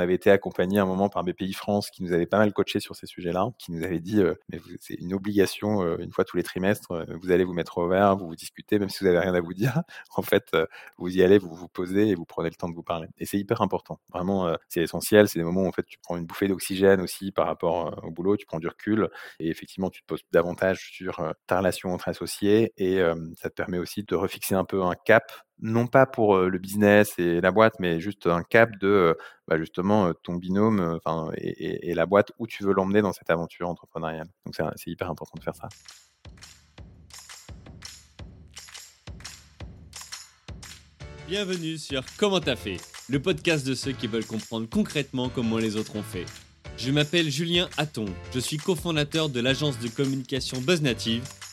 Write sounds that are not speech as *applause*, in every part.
avait été accompagné à un moment par BPI France qui nous avait pas mal coaché sur ces sujets-là, qui nous avait dit mais c'est une obligation une fois tous les trimestres, vous allez vous mettre au vert, vous vous discutez, même si vous avez rien à vous dire. *laughs* En fait, vous y allez, vous vous posez et vous prenez le temps de vous parler. Et c'est hyper important. Vraiment, c'est essentiel. C'est des moments où en fait tu prends une bouffée d'oxygène aussi par rapport au boulot, tu prends du recul et effectivement tu te poses davantage sur ta relation entre associés et ça te permet aussi de refixer un peu un cap non pas pour le business et la boîte, mais juste un cap de bah, justement ton binôme et, et, la boîte où tu veux l'emmener dans cette aventure entrepreneuriale. Donc c'est hyper important de faire ça. Bienvenue sur Comment t'as fait, le podcast de ceux qui veulent comprendre concrètement comment les autres ont fait. Je m'appelle Julien Hatton, je suis cofondateur de l'agence de communication BuzzNative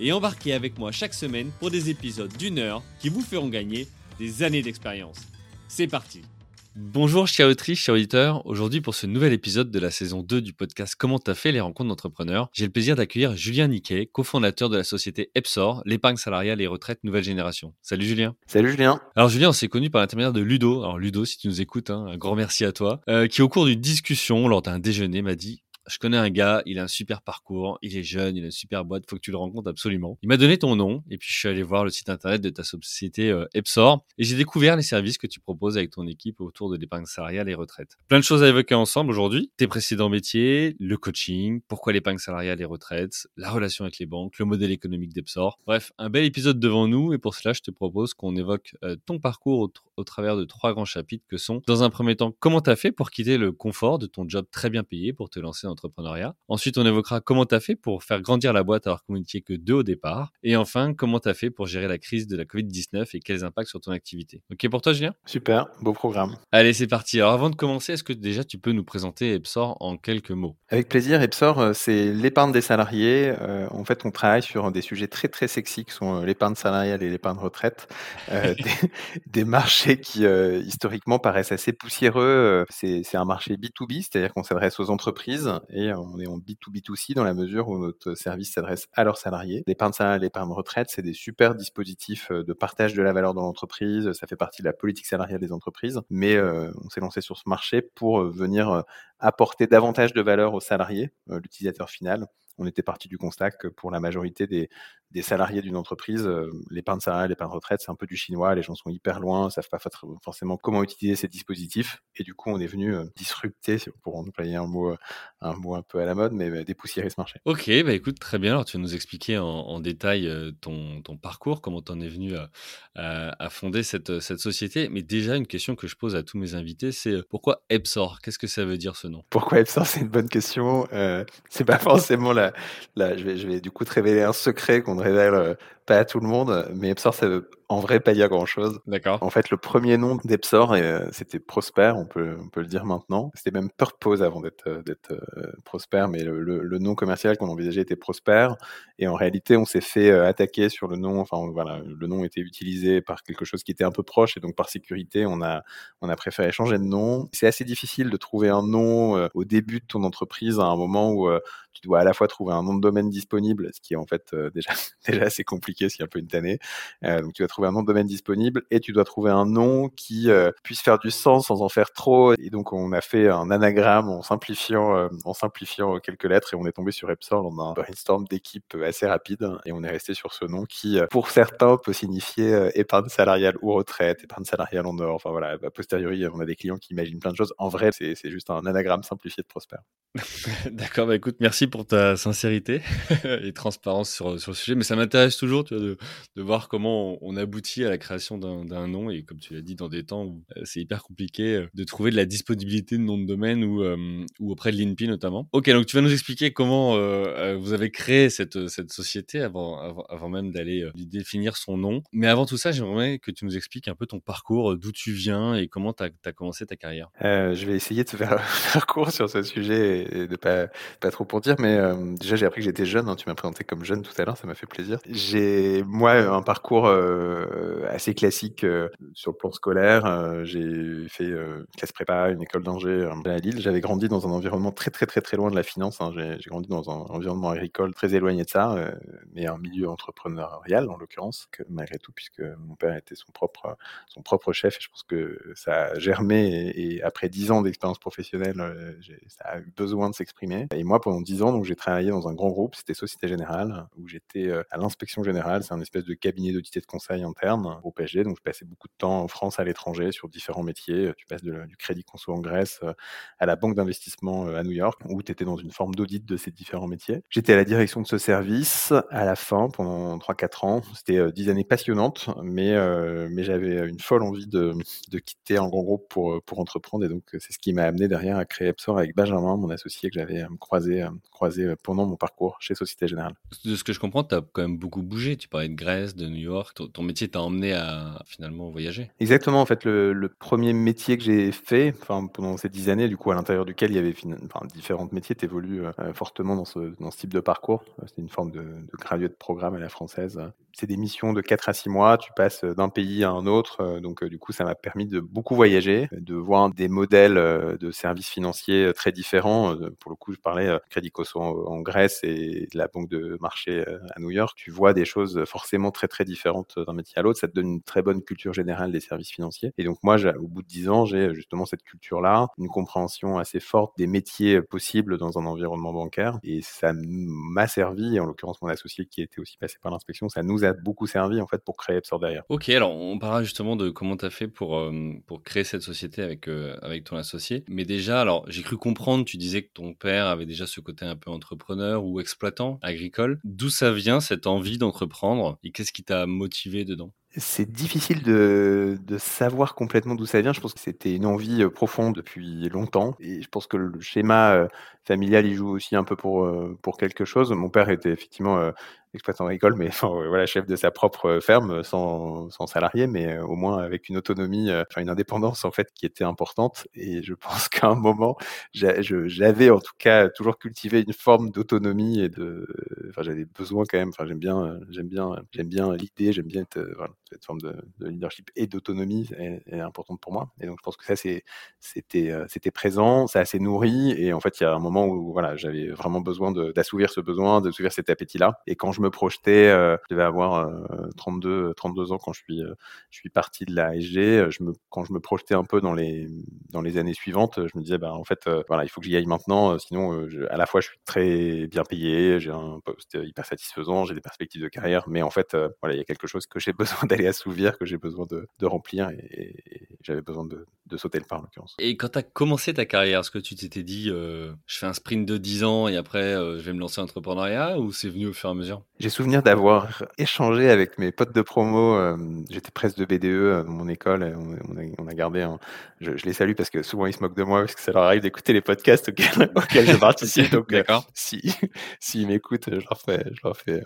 et embarquez avec moi chaque semaine pour des épisodes d'une heure qui vous feront gagner des années d'expérience. C'est parti Bonjour chers autrices, chers auditeurs. Aujourd'hui pour ce nouvel épisode de la saison 2 du podcast Comment t'as fait les rencontres d'entrepreneurs, j'ai le plaisir d'accueillir Julien Niquet, cofondateur de la société Epsor, l'épargne salariale et retraite nouvelle génération. Salut Julien. Salut Julien. Alors Julien, on s'est connu par l'intermédiaire de Ludo. Alors Ludo, si tu nous écoutes, hein, un grand merci à toi, euh, qui au cours d'une discussion lors d'un déjeuner m'a dit je connais un gars, il a un super parcours, il est jeune, il a une super boîte, faut que tu le rencontres absolument. Il m'a donné ton nom et puis je suis allé voir le site internet de ta société euh, Epsor et j'ai découvert les services que tu proposes avec ton équipe autour de l'épargne salariale et retraite. Plein de choses à évoquer ensemble aujourd'hui. Tes précédents métiers, le coaching, pourquoi l'épargne salariale et retraite, la relation avec les banques, le modèle économique d'Epsor. Bref, un bel épisode devant nous et pour cela, je te propose qu'on évoque euh, ton parcours au, au, travers de trois grands chapitres que sont, dans un premier temps, comment t'as fait pour quitter le confort de ton job très bien payé pour te lancer dans entrepreneuriat. Ensuite, on évoquera comment tu as fait pour faire grandir la boîte alors que vous n'étiez que deux au départ. Et enfin, comment tu as fait pour gérer la crise de la Covid-19 et quels impacts sur ton activité. Ok pour toi, Julien? Super, beau programme. Allez, c'est parti. Alors avant de commencer, est-ce que déjà tu peux nous présenter Epsor en quelques mots? Avec plaisir. Epsor, euh, c'est l'épargne des salariés. Euh, en fait, on travaille sur des sujets très très sexy qui sont euh, l'épargne salariale et l'épargne retraite. *laughs* des, des, marchés qui historiquement paraissent assez poussiéreux. C'est un marché B2B, c'est-à-dire qu'on s'adresse aux entreprises et on est en B2B2C dans la mesure où notre service s'adresse à leurs salariés. L'épargne salariale l'épargne retraite, c'est des super dispositifs euh, de partage de la valeur dans l'entreprise. Ça fait partie de la politique salariale des entreprises. Mais euh, on s'est lancé sur ce marché pour euh, venir apporter davantage de valeur aux salariés, l'utilisateur final on était parti du constat que pour la majorité des, des salariés d'une entreprise, euh, l'épargne salariale, l'épargne retraite, c'est un peu du chinois. Les gens sont hyper loin, savent pas forcément comment utiliser ces dispositifs. Et du coup, on est venu euh, disrupter, pour employer un mot, euh, un mot un peu à la mode, mais dépoussiérer ce marché. Ok, bah écoute, très bien. Alors, tu vas nous expliquer en, détail ton, ton, parcours, comment tu en es venu à, à, fonder cette, cette société. Mais déjà, une question que je pose à tous mes invités, c'est pourquoi Epsor? Qu'est-ce que ça veut dire ce nom? Pourquoi Epsor? C'est une bonne question. Euh, c'est pas forcément la, la je, vais, je vais du coup te révéler un secret qu'on révèle euh, pas à tout le monde, mais Epsor, ça veut en vrai pas dire grand chose. D'accord. En fait, le premier nom d'Epsor, euh, c'était Prosper, on peut, on peut le dire maintenant. C'était même Purpose avant d'être euh, euh, Prosper, mais le, le, nom commercial qu'on envisageait était Prosper. Et en réalité, on s'est fait attaquer sur le nom. Enfin, voilà, le nom était utilisé par quelque chose qui était un peu proche, et donc par sécurité, on a, on a préféré changer de nom. C'est assez difficile de trouver un nom au début de ton entreprise à un moment où tu dois à la fois trouver un nom de domaine disponible, ce qui est en fait déjà, *laughs* déjà assez compliqué, ce qui est un peu une tannée. donc tu vas trouver un nom de domaine disponible et tu dois trouver un nom qui euh, puisse faire du sens sans en faire trop. Et donc on a fait un anagramme en simplifiant, euh, en simplifiant quelques lettres et on est tombé sur Epsol en un brainstorm d'équipe assez rapide et on est resté sur ce nom qui, euh, pour certains, peut signifier épargne salariale ou retraite, épargne salariale en or. Enfin voilà, a posteriori, on a des clients qui imaginent plein de choses. En vrai, c'est juste un anagramme simplifié de Prosper. *laughs* D'accord, bah écoute, merci pour ta sincérité *laughs* et transparence sur, sur le sujet, mais ça m'intéresse toujours de, voir comment on a abouti à la création d'un nom et comme tu l'as dit, dans des temps où c'est hyper compliqué de trouver de la disponibilité de nom de domaine ou, ou auprès de l'INPI notamment. Ok, donc tu vas nous expliquer comment vous avez créé cette, cette société avant, avant, même d'aller définir son nom. Mais avant tout ça, j'aimerais que tu nous expliques un peu ton parcours, d'où tu viens et comment tu as, as, commencé ta carrière. je vais essayer de faire, *laughs* faire court sur ce sujet et de pas, pas trop pour dire, mais déjà j'ai appris que j'étais jeune, hein, tu m'as présenté comme jeune tout à l'heure, ça m'a fait plaisir. J'ai, moi, un parcours assez classique sur le plan scolaire. j'ai fait classe prépa, une école d'ingé à Lille. J'avais grandi dans un environnement très très très très loin de la finance. Hein. J'ai grandi dans un environnement agricole très éloigné de ça, mais un milieu entrepreneurial en l'occurrence, malgré tout, puisque mon père était son propre son propre chef. Et je pense que ça a germé et, après dix ans d'expérience professionnelle, ça a eu besoin de s'exprimer. Et moi, pendant dix ans, donc j'ai travaillé dans un grand groupe, c'était Société Générale, où j'étais à l'inspection générale. C'est un espèce de cabinet d'audit et de conseil interne au PSG. Donc je passais beaucoup de temps en France, à l'étranger, sur différents métiers. Tu passes du crédit conso en Grèce à la banque d'investissement à New York, où tu étais dans une forme d'audit de ces différents métiers. J'étais à la direction de ce service à la fin pendant 3-4 ans. C'était 10 années passionnantes, mais, mais j'avais une folle envie de, de, quitter un grand groupe pour, pour entreprendre. Et donc, c'est ce qui m'a amené derrière à créer Epsor avec Benjamin, mon associé que j'avais croisé, croisé pendant mon parcours chez Société Générale. De ce que je comprends, tu as quand même beaucoup bougé. Tu parlais de Grèce, de New York. Ton, métier t'a emmené à finalement voyager. Exactement. En fait, le, premier métier que j'ai fait pendant ces 10 années, du coup, à l'intérieur duquel il y avait enfin, différents métiers, tu évolues fortement dans ce, type de parcours. C'est une forme de, de gradué de programme à la française. C'est des missions de 4 à 6 mois. Tu passes d'un pays à un autre. Donc, du coup, ça m'a permis de beaucoup voyager, de voir des modèles de services financiers très différents. Pour le coup, je parlais Crédit Cosso en, Grèce et de la banque de marché à New York. Tu vois des choses forcément très, très différentes d'un métier à l'autre. Ça te donne une très bonne culture générale des services financiers. Et donc, moi, au bout de 10 ans, j'ai justement cette culture-là, une compréhension assez forte des métiers possibles dans un environnement bancaire. Et ça m'a servi, en l'occurrence mon associé qui était aussi passé par l'inspection, ça nous a beaucoup servi en fait pour créer Epsor derrière. Ok, alors on parlera justement de comment tu as fait pour, euh, pour créer cette société avec, euh, avec ton associé. Mais déjà, alors j'ai cru comprendre, tu disais que ton père avait déjà ce côté un peu entrepreneur ou exploitant agricole. D'où ça vient cette envie d'entreprendre et qu'est-ce qui t'a motivé dedans? C'est difficile de, de, savoir complètement d'où ça vient. Je pense que c'était une envie euh, profonde depuis longtemps. Et je pense que le schéma familial, il joue aussi un peu pour, pour quelque chose. Mon père était effectivement exploitant agricole, mais enfin, voilà, chef de sa propre ferme, sans, sans salarié, mais au moins avec une autonomie, enfin une indépendance en fait qui était importante. Et je *laughs* pense qu'à un moment, j'avais en tout cas toujours cultivé une forme d'autonomie et de, enfin j'avais besoin quand même. Enfin j'aime bien, j'aime bien, j'aime bien l'idée, j'aime bien voilà, cette forme de, de leadership et d'autonomie est, importante pour moi. Et donc je pense que ça c'était, c'était présent, ça s'est nourri. Et en fait il y a un moment où voilà, j'avais vraiment besoin d'assouvir ce besoin, d'assouvir cet appétit-là. Et quand je me projetais, euh, je devais avoir 32, 32 ans quand je suis, je suis parti de la SG. Je me, quand je me projetais un peu dans les, dans les années suivantes, je me disais, bah, en fait, voilà, il faut que j'y aille maintenant. Sinon, à la fois, je suis très bien payé, j'ai un poste hyper satisfaisant, j'ai des perspectives de carrière, mais en fait, voilà, il y a quelque chose que j'ai *laughs* besoin d'aller assouvir, que j'ai besoin de, de remplir et, j'avais besoin de, de, sauter le pas en l'occurrence. Et quand tu as commencé ta carrière, est-ce que tu t'étais dit, je fais un sprint de 10 ans et après, je vais me lancer en entrepreneuriat ou c'est venu au fur et à mesure? J'ai souvenir d'avoir échangé avec mes potes de promo. Euh, j'étais presse de BDE euh, dans mon école. Et on, a, on, a, gardé. Un, je, je, les salue parce que souvent ils se moquent de moi parce que ça leur arrive d'écouter les podcasts auxquels, *laughs* auxquels je participe. Donc, euh, si s'ils m'écoutent, je leur fais, je leur fais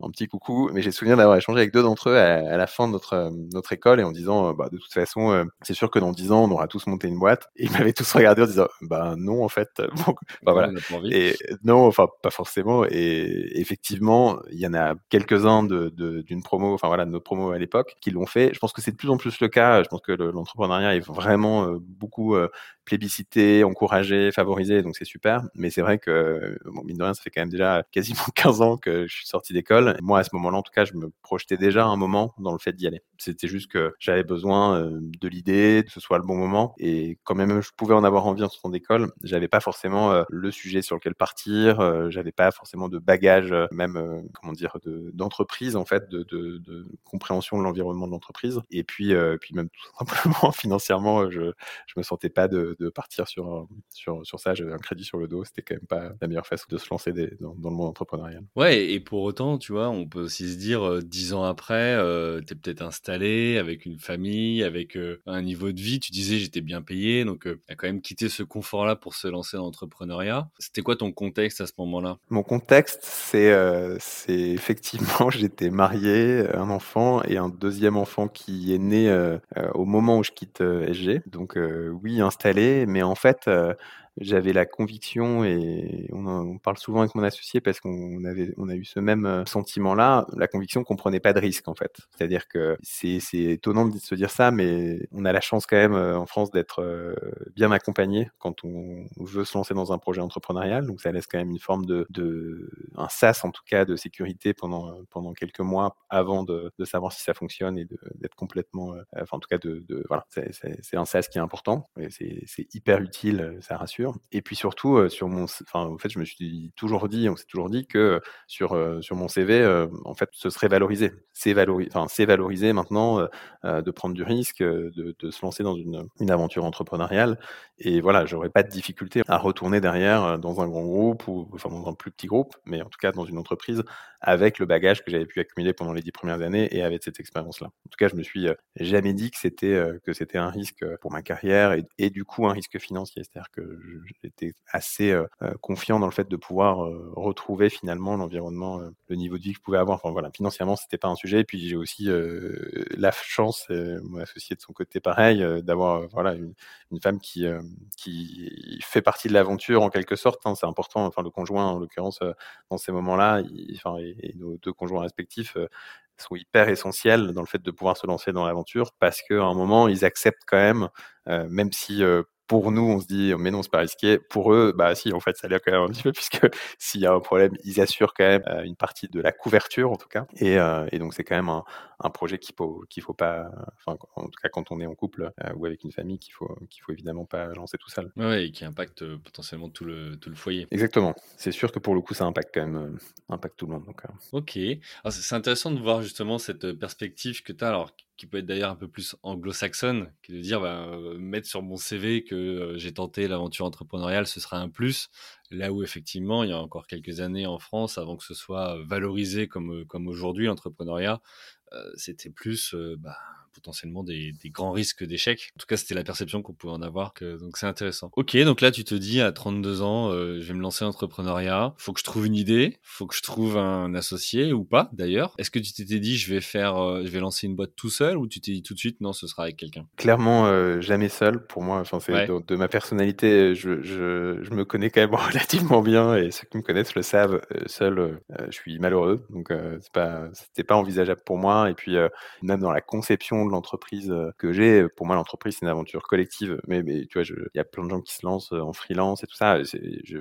un petit coucou. Mais j'ai souvenir d'avoir échangé avec deux d'entre eux à, à, la fin de notre notre école et en disant, bah, de toute façon, c'est sûr que dans dix ans, on aura tous monté une boîte. Et ils m'avaient tous regardé en disant, bah non en fait. *laughs* Bah, voilà. Et non, enfin pas forcément. Et effectivement il y en a quelques-uns d'une de, promo, enfin voilà, de notre promo à l'époque, qui l'ont fait. Je pense que c'est de plus en plus le cas. Je pense que l'entrepreneuriat est vraiment euh, beaucoup euh, plébiscité, encouragé, favorisé, donc c'est super. Mais c'est vrai que, bon, mine de rien, ça fait quand même déjà quasiment *laughs* 15 ans que je suis sorti d'école. Moi, à ce moment-là, en tout cas, je me projetais déjà un moment dans le fait d'y aller. C'était juste que j'avais besoin euh, de l'idée, que ce soit le bon moment. Et quand même, je pouvais en avoir envie en sortant d'école. J'avais pas forcément le sujet sur lequel partir. J'avais pas forcément de bagage, même comment dire, d'entreprise en fait, de, de, de, compréhension de l'environnement de l'entreprise. Et puis, euh, puis même tout *laughs* simplement financièrement, je je me sentais pas de, de, de partir sur, sur, sur ça. J'avais un crédit sur le dos. C'était quand même pas la meilleure façon de se lancer des, dans, dans, le monde entrepreneurial. Ouais, et pour autant, tu vois, on peut aussi se dire, dix ans après, euh, tu es peut-être installé avec une famille, avec un niveau de vie. Tu disais, j'étais bien payé. Donc, tu as quand même quitté ce confort-là pour se lancer dans l'entrepreneuriat. C'était quoi ton contexte à ce moment-là? Mon contexte, c'est c'est effectivement, *laughs* j'étais marié, un enfant et un deuxième enfant qui est né au moment où je quitte SG. Donc oui, installé, mais en fait, j'avais la conviction et on, parle souvent avec mon associé parce qu'on avait on a eu ce même euh, sentiment là la conviction qu'on prenait pas de risque en fait. C'est à dire que c'est c'est étonnant de se dire ça mais on a la chance quand même euh, en France d'être euh, bien accompagné quand on veut se lancer dans un projet entrepreneurial. Donc ça laisse quand même une forme de, de un sas en tout cas de sécurité pendant pendant quelques mois avant de, de savoir si ça fonctionne et d'être complètement enfin en tout cas de, de voilà. C'est un sas qui est important c'est hyper utile ça rassure et puis surtout, sur mon, en fait, je me suis toujours dit, on s'est toujours dit que sur sur mon CV, en fait, ce serait valorisé. C'est valorisé, valorisé maintenant de prendre du risque, de, se lancer dans une, une aventure entrepreneuriale. Et voilà, j'aurais pas de difficulté à retourner derrière dans un grand groupe ou enfin dans un plus petit groupe, mais en tout cas dans une entreprise avec le bagage que j'avais pu accumuler pendant les dix premières années et avec cette expérience-là. En tout cas, je me suis jamais dit que c'était que un risque pour ma carrière et, et du coup un risque financier, c'est-à-dire que j'étais assez confiant dans le fait de pouvoir retrouver finalement l'environnement, le niveau de vie que je pouvais avoir. Enfin voilà, financièrement, c'était pas un sujet. Et puis j'ai aussi la chance, mon associé de son côté pareil, d'avoir voilà une, femme qui qui fait partie de l'aventure en quelque sorte. Hein, c'est important. Enfin le conjoint en l'occurrence dans ces moments-là, enfin et, nos deux conjoints respectifs sont hyper essentiels dans le fait de pouvoir se lancer dans l'aventure parce qu'à un moment ils acceptent quand même, euh, même si euh, pour nous, on se dit, mais non, c'est pas risqué. Pour eux, bah si, en fait, ça l'est quand même un petit peu, *laughs* puisque s'il y a un problème, ils assurent quand même euh, une partie de la couverture, en tout cas. Et, euh, et donc, c'est quand même un, un projet qu'il faut, qu'il faut pas, enfin, en tout cas, quand on est en couple euh, ou avec une famille, qu'il faut, qu'il faut évidemment pas lancer tout seul. Ouais, et qui impacte potentiellement tout le, tout le foyer. Exactement. C'est sûr que pour le coup, ça impacte quand même, impacte tout le monde. Donc, Ok. C'est intéressant de voir justement cette perspective que tu as, alors qui peut être d'ailleurs un peu plus anglo-saxonne, qui est de dire bah, euh, mettre sur mon CV que euh, j'ai tenté l'aventure entrepreneuriale, ce sera un plus. Là où effectivement, il y a encore quelques années en France, avant que ce soit valorisé comme, comme aujourd'hui l'entrepreneuriat, euh, c'était plus bah, potentiellement des, des grands risques d'échec. En tout cas, c'était la perception qu'on pouvait en avoir. Que, donc c'est intéressant. Ok, donc là tu te dis à 32 ans, euh, je vais me lancer en entrepreneuriat. Faut que je trouve une idée, faut que je trouve un associé ou pas d'ailleurs. Est-ce que tu t'étais dit je vais faire, euh, je vais lancer une boîte tout seul ou tu t'es dit tout de suite non, ce sera avec quelqu'un? Clairement, euh, jamais seul pour moi. Enfin, c'est de, de, ma personnalité, je, je, je, me connais quand même *laughs* relativement bien et ceux qui me connaissent le savent. seul, je suis malheureux, donc c'est pas, c'était pas envisageable pour moi. Et puis même dans la conception de l'entreprise que j'ai. Pour moi, l'entreprise, c'est une aventure collective. Mais, tu vois, il y a plein de gens qui se lancent en freelance et tout ça. Je,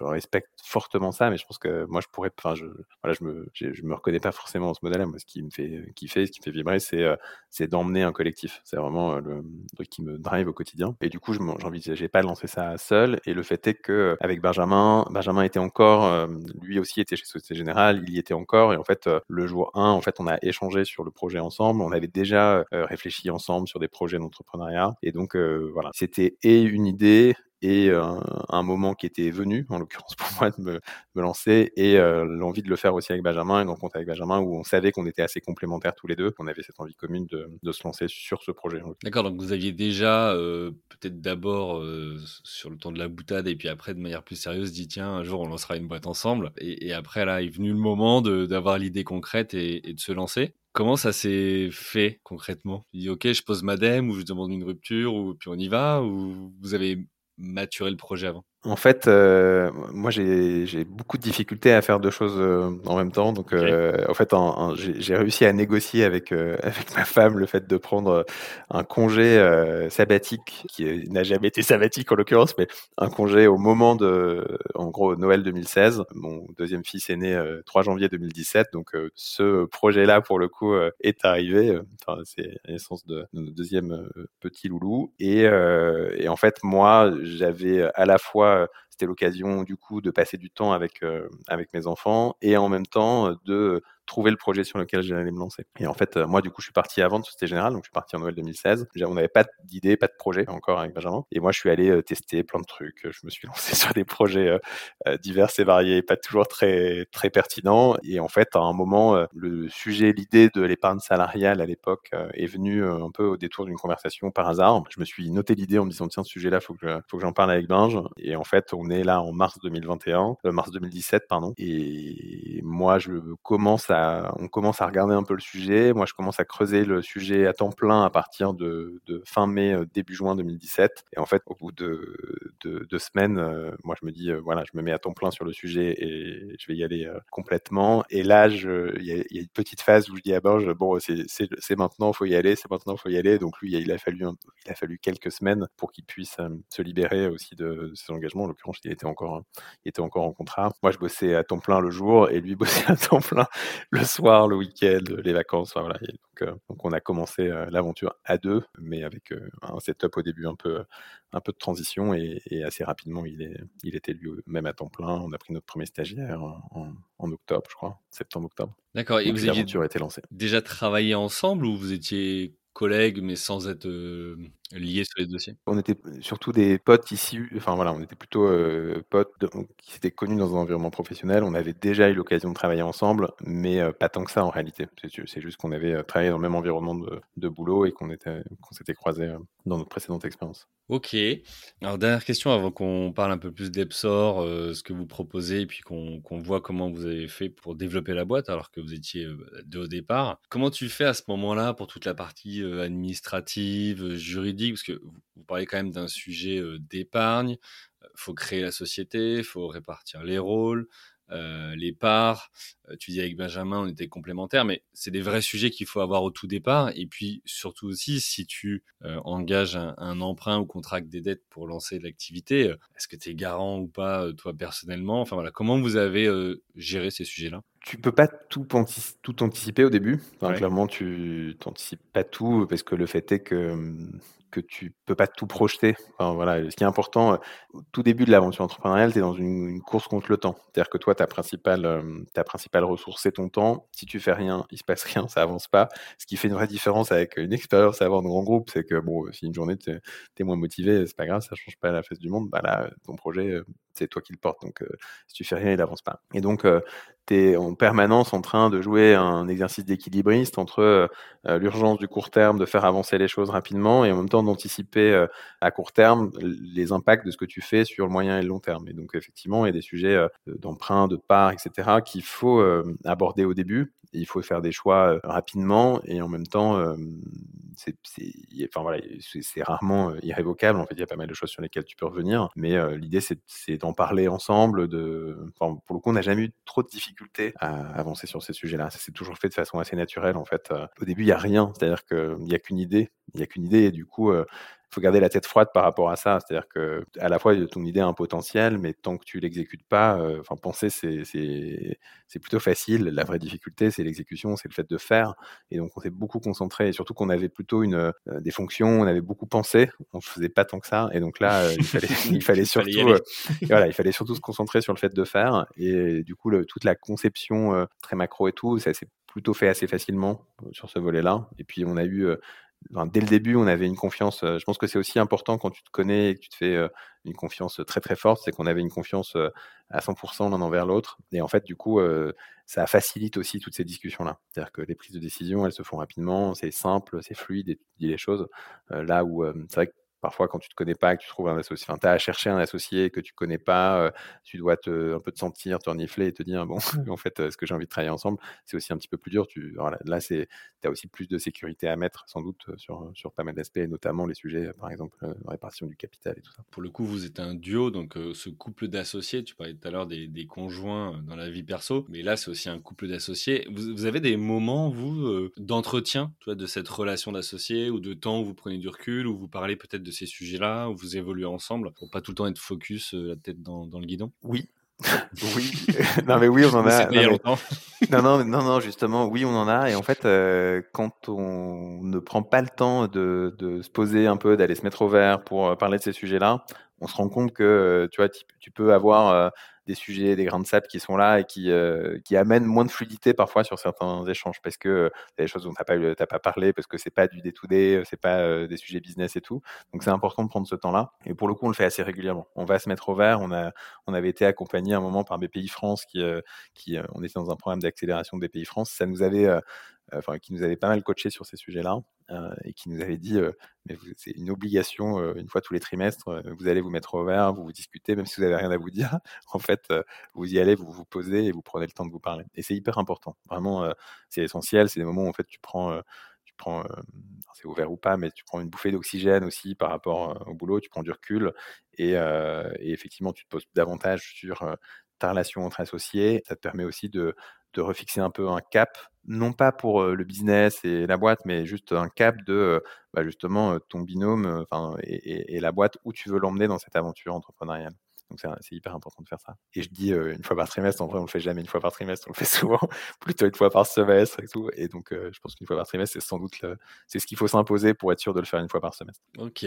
respecte fortement ça, mais je pense que moi, je pourrais, enfin, voilà, je me, je me reconnais pas forcément dans ce modèle-là. Moi, ce qui me fait kiffer, ce qui me fait vibrer, c'est, c'est d'emmener un collectif. C'est vraiment le truc qui me drive au quotidien. Et du coup, je n'envisageais pas de lancer ça seul. Et le fait est que avec Benjamin, Benjamin était encore, lui aussi était chez Société Générale, il y était encore. Et en fait, le jour 1, en fait, on a échangé sur le projet ensemble. On avait déjà euh, réfléchi ensemble sur des projets d'entrepreneuriat. Et donc, euh, voilà, c'était et une idée et un moment qui était venu, en l'occurrence *laughs* pour moi, de me, lancer, et l'envie de le faire aussi avec Benjamin, donc compte avec Benjamin, où on savait qu'on était assez complémentaires tous les deux, qu'on avait cette envie commune de, se lancer sur ce projet. D'accord, donc vous aviez déjà, euh, peut-être d'abord euh, sur le temps de la boutade, et puis après de manière plus sérieuse, dit tiens, un jour on lancera une boîte ensemble, et, après là est venu le moment d'avoir l'idée concrète et, de se lancer. Comment ça s'est fait concrètement? Tu dis ok, je pose ma dème, ou je demande une rupture, ou puis on y va, ou vous avez maturé le projet avant? En fait, euh, moi j'ai beaucoup de difficultés à faire deux choses euh, en même temps. Donc, euh, en fait, j'ai réussi à négocier avec *laughs* avec ma femme le fait de prendre un congé sabbatique qui n'a jamais été sabbatique en l'occurrence, mais un congé au moment de, en gros, Noël 2016. Mon deuxième fils est né 3 janvier 2017, donc ce projet-là pour le coup est arrivé. Enfin, c'est la naissance de, de notre deuxième petit loulou. Et, et en fait, moi, j'avais à la fois c'était l'occasion du coup de passer du temps avec avec mes enfants et en même temps de trouver le projet sur lequel j'allais me lancer. Et en fait, moi, du coup, je suis parti avant de Société Générale, donc je suis parti en Noël 2016. On n'avait pas d'idée, pas de projet encore avec Benjamin. Et moi, je suis allé tester plein de trucs. Je me suis *laughs* lancé sur des projets divers et variés, pas toujours très très pertinents. Et en fait, à un moment, le sujet, l'idée de l'épargne salariale à l'époque est venue un peu au détour d'une conversation par hasard. Je me suis noté l'idée en me disant tiens, ce sujet-là, faut que faut que j'en parle avec Binge. Et en fait, on est là en mars 2021, mars 2017, pardon. Et moi, je commence à, on commence à regarder un peu le sujet. Moi, je commence à creuser le sujet à temps plein à partir de, fin mai, début juin 2017. Et en fait, au bout de deux semaines, moi, je me dis voilà, je me mets à temps plein sur le sujet et je vais y aller complètement. Et là, il y, a une petite phase où je dis à Binge bon, c'est maintenant, faut y aller, c'est maintenant, faut y aller. Donc lui, il a fallu, il a fallu quelques semaines pour qu'il puisse se libérer aussi de, ses engagements. En l'occurrence, il était encore, il était encore en contrat. Moi, je bossais à temps plein le jour et lui *laughs* bossait à temps plein le soir, le week-end, les vacances. Enfin, voilà. donc, euh, donc, on a commencé euh, l'aventure à deux, mais avec euh, un setup au début un peu, un peu de transition et, assez rapidement, il, est, il était lui-même à temps plein. On a pris notre premier stagiaire en, en octobre, je crois, septembre-octobre. D'accord. Et vous aviez été lancée. déjà travaillé ensemble ou vous étiez collègues, mais sans être liés sur les dossiers? On était surtout des potes issus, enfin voilà, on était plutôt potes qui s'étaient connus dans un environnement professionnel. On avait déjà eu l'occasion de travailler ensemble, mais pas tant que ça en réalité. C'est juste qu'on avait travaillé dans le même environnement de, boulot et qu'on qu'on s'était croisés dans notre précédente expérience. Ok. Alors, dernière question avant qu'on parle un peu plus d'Epsor, ce que vous proposez, et puis qu'on voit comment vous avez fait pour développer la boîte alors que vous étiez deux au départ. Comment tu fais à ce moment-là pour toute la partie administrative, juridique Parce que vous parlez quand même d'un sujet d'épargne. Il faut créer la société, il faut répartir les rôles, euh, les parts. Euh, tu dis avec Benjamin, on était complémentaires, mais c'est des vrais sujets qu'il faut avoir au tout départ. Et puis surtout aussi, si tu euh, engages un, emprunt ou contractes des dettes pour lancer l'activité, est-ce que tu es garant ou pas toi personnellement? Enfin voilà, comment vous avez géré ces sujets-là? Tu peux pas tout, tout anticiper au début. Clairement, tu n'anticipes pas tout parce que le fait est que hum, que tu peux pas tout projeter. Enfin, voilà, ce qui est important, euh, au tout début de l'aventure entrepreneuriale, tu es dans une, course contre le temps. C'est-à-dire que toi, ta principale, euh, ta principale ressource, c'est ton temps. Si tu fais rien, il se passe rien, ça avance pas. Ce qui fait une vraie différence avec une expérience à avoir dans grand groupe, c'est que bon, si une journée tu es, moins motivé, c'est pas grave, ça change pas la face du monde. Bah là, ton projet, euh, c'est toi qui le portes. Donc, si tu fais rien, il avance pas. Et donc, tu es en permanence en train de jouer un exercice d'équilibriste entre l'urgence du court terme, de faire avancer les choses rapidement, et en même temps d'anticiper à court terme les impacts de ce que tu fais sur le moyen et le long terme. Et donc, effectivement, il y a des sujets d'emprunt, de part, etc., qu'il faut aborder au début. Il faut faire des choix rapidement et en même temps, c'est rarement irrévocable. En fait, il y a pas mal de choses sur lesquelles tu peux revenir. Mais l'idée, c'est d'en parler ensemble. De... Pour le coup, on n'a jamais eu trop de difficultés à avancer sur ces sujets-là. Ça s'est toujours fait de façon assez naturelle. En fait, au début, il n'y a rien. C'est-à-dire qu'il n'y a qu'une idée. Il n'y a qu'une idée. Et du coup, faut garder la tête froide par rapport à ça. C'est-à-dire que à la fois ton idée a un potentiel, mais tant que tu l'exécutes pas, euh, enfin penser c'est c'est plutôt facile. La vraie difficulté c'est l'exécution, c'est le fait de faire. Et donc on s'est beaucoup concentré, et surtout qu'on avait plutôt une euh, des fonctions, on avait beaucoup pensé, on ne faisait pas tant que ça. Et donc là, euh, il fallait *laughs* il fallait surtout voilà, il fallait surtout se concentrer sur le fait de faire. Et du coup, le, toute la conception très macro et tout, ça s'est plutôt fait assez facilement sur ce volet-là. Et puis on a eu dès le début, on avait une confiance. je pense que c'est aussi important quand tu te connais et que tu te fais une confiance très très forte, c'est qu'on avait une confiance à 100% l'un envers l'autre. Et en fait, du coup, ça facilite aussi toutes ces discussions-là. C'est-à-dire que les prises de décision, elles se font rapidement, c'est simple, c'est fluide, et tu dis les choses. là où c'est vrai que parfois quand tu te connais pas, que tu trouves un associé, enfin, tu as à chercher un associé que tu connais pas, euh, tu dois te, un peu te sentir, te renifler et te dire, bon, *laughs* en fait, est-ce que j'ai envie de travailler ensemble? C'est aussi un petit peu plus dur. Tu, voilà, là, tu as aussi plus de sécurité à mettre, sans doute, euh, sur, sur pas mal d'aspects, notamment les sujets, par exemple, euh, répartition du capital et tout ça. Pour le coup, vous êtes un duo, donc ce couple d'associés, tu parlais tout à l'heure des, des, conjoints dans la vie perso, mais là, c'est aussi un couple d'associés. Vous, vous, avez des moments, vous, d'entretien de cette relation d'associés ou de temps où vous prenez du recul, où vous parlez peut-être de ces sujets-là, où vous évoluez ensemble pour pas tout le temps être focus, euh, la tête dans, dans le guidon? Oui, *laughs* oui, *laughs* non mais oui, on en a. *laughs* Non, non, non, non, justement, oui, on en a. Et en fait, euh, quand on ne prend pas le temps de, de se poser un peu, d'aller se mettre au vert pour euh, parler de ces sujets-là, on se rend compte que tu vois, tu, peux avoir des sujets, des grains de sable qui sont là et qui, euh, qui amènent moins de fluidité parfois sur certains échanges parce que il y a des choses dont tu n'as pas, pas parlé, parce que c'est pas du day-to-day, c'est pas euh, des sujets business et tout. Donc c'est important de prendre ce temps-là. Et pour le coup, on le fait assez régulièrement. On va se mettre au vert. On, a, on avait été accompagné un moment par BPI France qui, euh, qui on était dans un programme d'accélération de BPI France. Ça nous avait enfin, qui nous avait pas mal coaché sur ces sujets-là euh, et qui nous avait dit euh, mais c'est une obligation euh, une fois tous les trimestres, vous allez vous mettre au vert, vous vous discutez, même si vous n'avez rien à vous dire. *laughs* en fait, vous y allez, vous vous posez et vous prenez le temps de vous parler. Et c'est hyper important. Vraiment, c'est essentiel. C'est des moments où en fait tu prends prends, c'est ouvert ou pas, mais tu prends une bouffée d'oxygène aussi par rapport au boulot, tu prends du recul et, et, effectivement, tu te poses davantage sur ta relation entre associés. Ça te permet aussi de, de refixer un peu un cap, non pas pour le business et la boîte, mais juste un cap de bah, justement ton binôme et, et, la boîte où tu veux l'emmener dans cette aventure entrepreneuriale? Donc c'est hyper important de faire ça. Et je dis une fois par trimestre, en vrai on le fait jamais une fois par trimestre, on le fait *laughs* souvent, plutôt une fois par semestre et tout. Et donc je pense qu'une fois par trimestre, c'est sans doute c'est ce qu'il faut s'imposer pour être sûr de le faire une fois par semestre. Ok.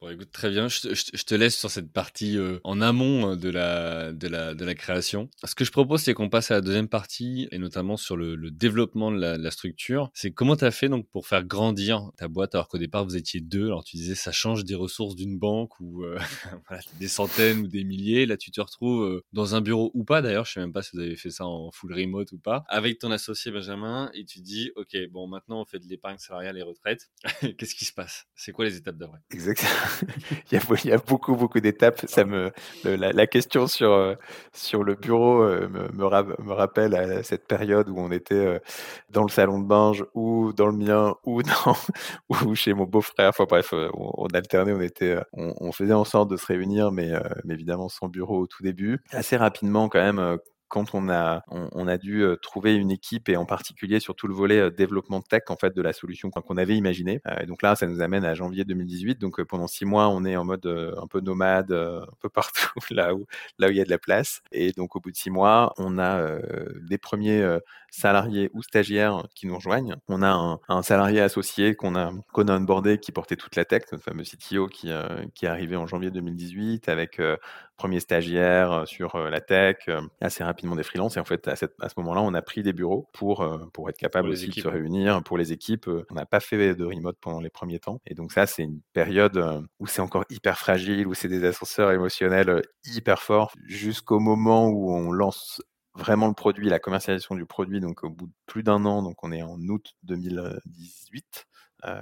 Bon, écoute, très bien. Je, te laisse sur cette partie euh, en amont euh, de la, de, la, de la création. Ce que je propose, c'est qu'on passe à la deuxième partie, et notamment sur le, développement de la, structure. C'est comment tu as fait donc, pour faire grandir ta boîte, alors qu'au départ, vous étiez deux. Alors, tu disais, ça change des ressources d'une banque ou euh, *laughs* des centaines des milliers. Là, tu te retrouves dans un bureau ou pas, d'ailleurs. Je sais même pas si vous avez fait ça en full remote ou pas, avec ton associé Benjamin, et tu dis, OK, bon, maintenant, on fait de l'épargne salariale et retraite. *laughs* Qu'est-ce qui se passe? C'est quoi les étapes d'après? Exactement. *laughs* il, y a, beaucoup, beaucoup d'étapes. Ça me, la, question sur, euh, sur le bureau euh, me, me, rappelle à cette période où on était euh, dans le salon de bain ou dans le mien *laughs* ou, dans, ou chez mon beau-frère. Enfin bref, on, alternait, on, était, on, faisait en sorte de se réunir, mais, mais évidemment sans bureau au tout début. Assez rapidement, quand même, quand on a, on, a dû trouver une équipe et en particulier sur tout le volet développement tech en fait de la solution qu'on avait imaginée. et donc là, ça nous amène à janvier 2018. Donc pendant six mois, on est en mode un peu nomade, un peu partout *laughs* là où là où il y a de la place. Et donc au bout de six mois, on a les premiers salariés ou stagiaires qui nous rejoignent. On a un, salarié associé qu'on a qu'on a onboardé qui portait toute la tech, notre fameux CTO qui qui est arrivé en janvier 2018 avec premier stagiaire sur la tech, assez des freelances. Et en fait, à, ce moment-là, on a pris des bureaux pour, pour être capable aussi de se réunir pour les équipes. On n'a pas fait de remote pendant les premiers temps. Et donc ça, c'est une période où c'est encore hyper fragile, où c'est des ascenseurs émotionnels hyper forts, jusqu'au moment où on lance vraiment le produit, la commercialisation du produit, donc au bout de plus d'un an, donc on est en août 2018,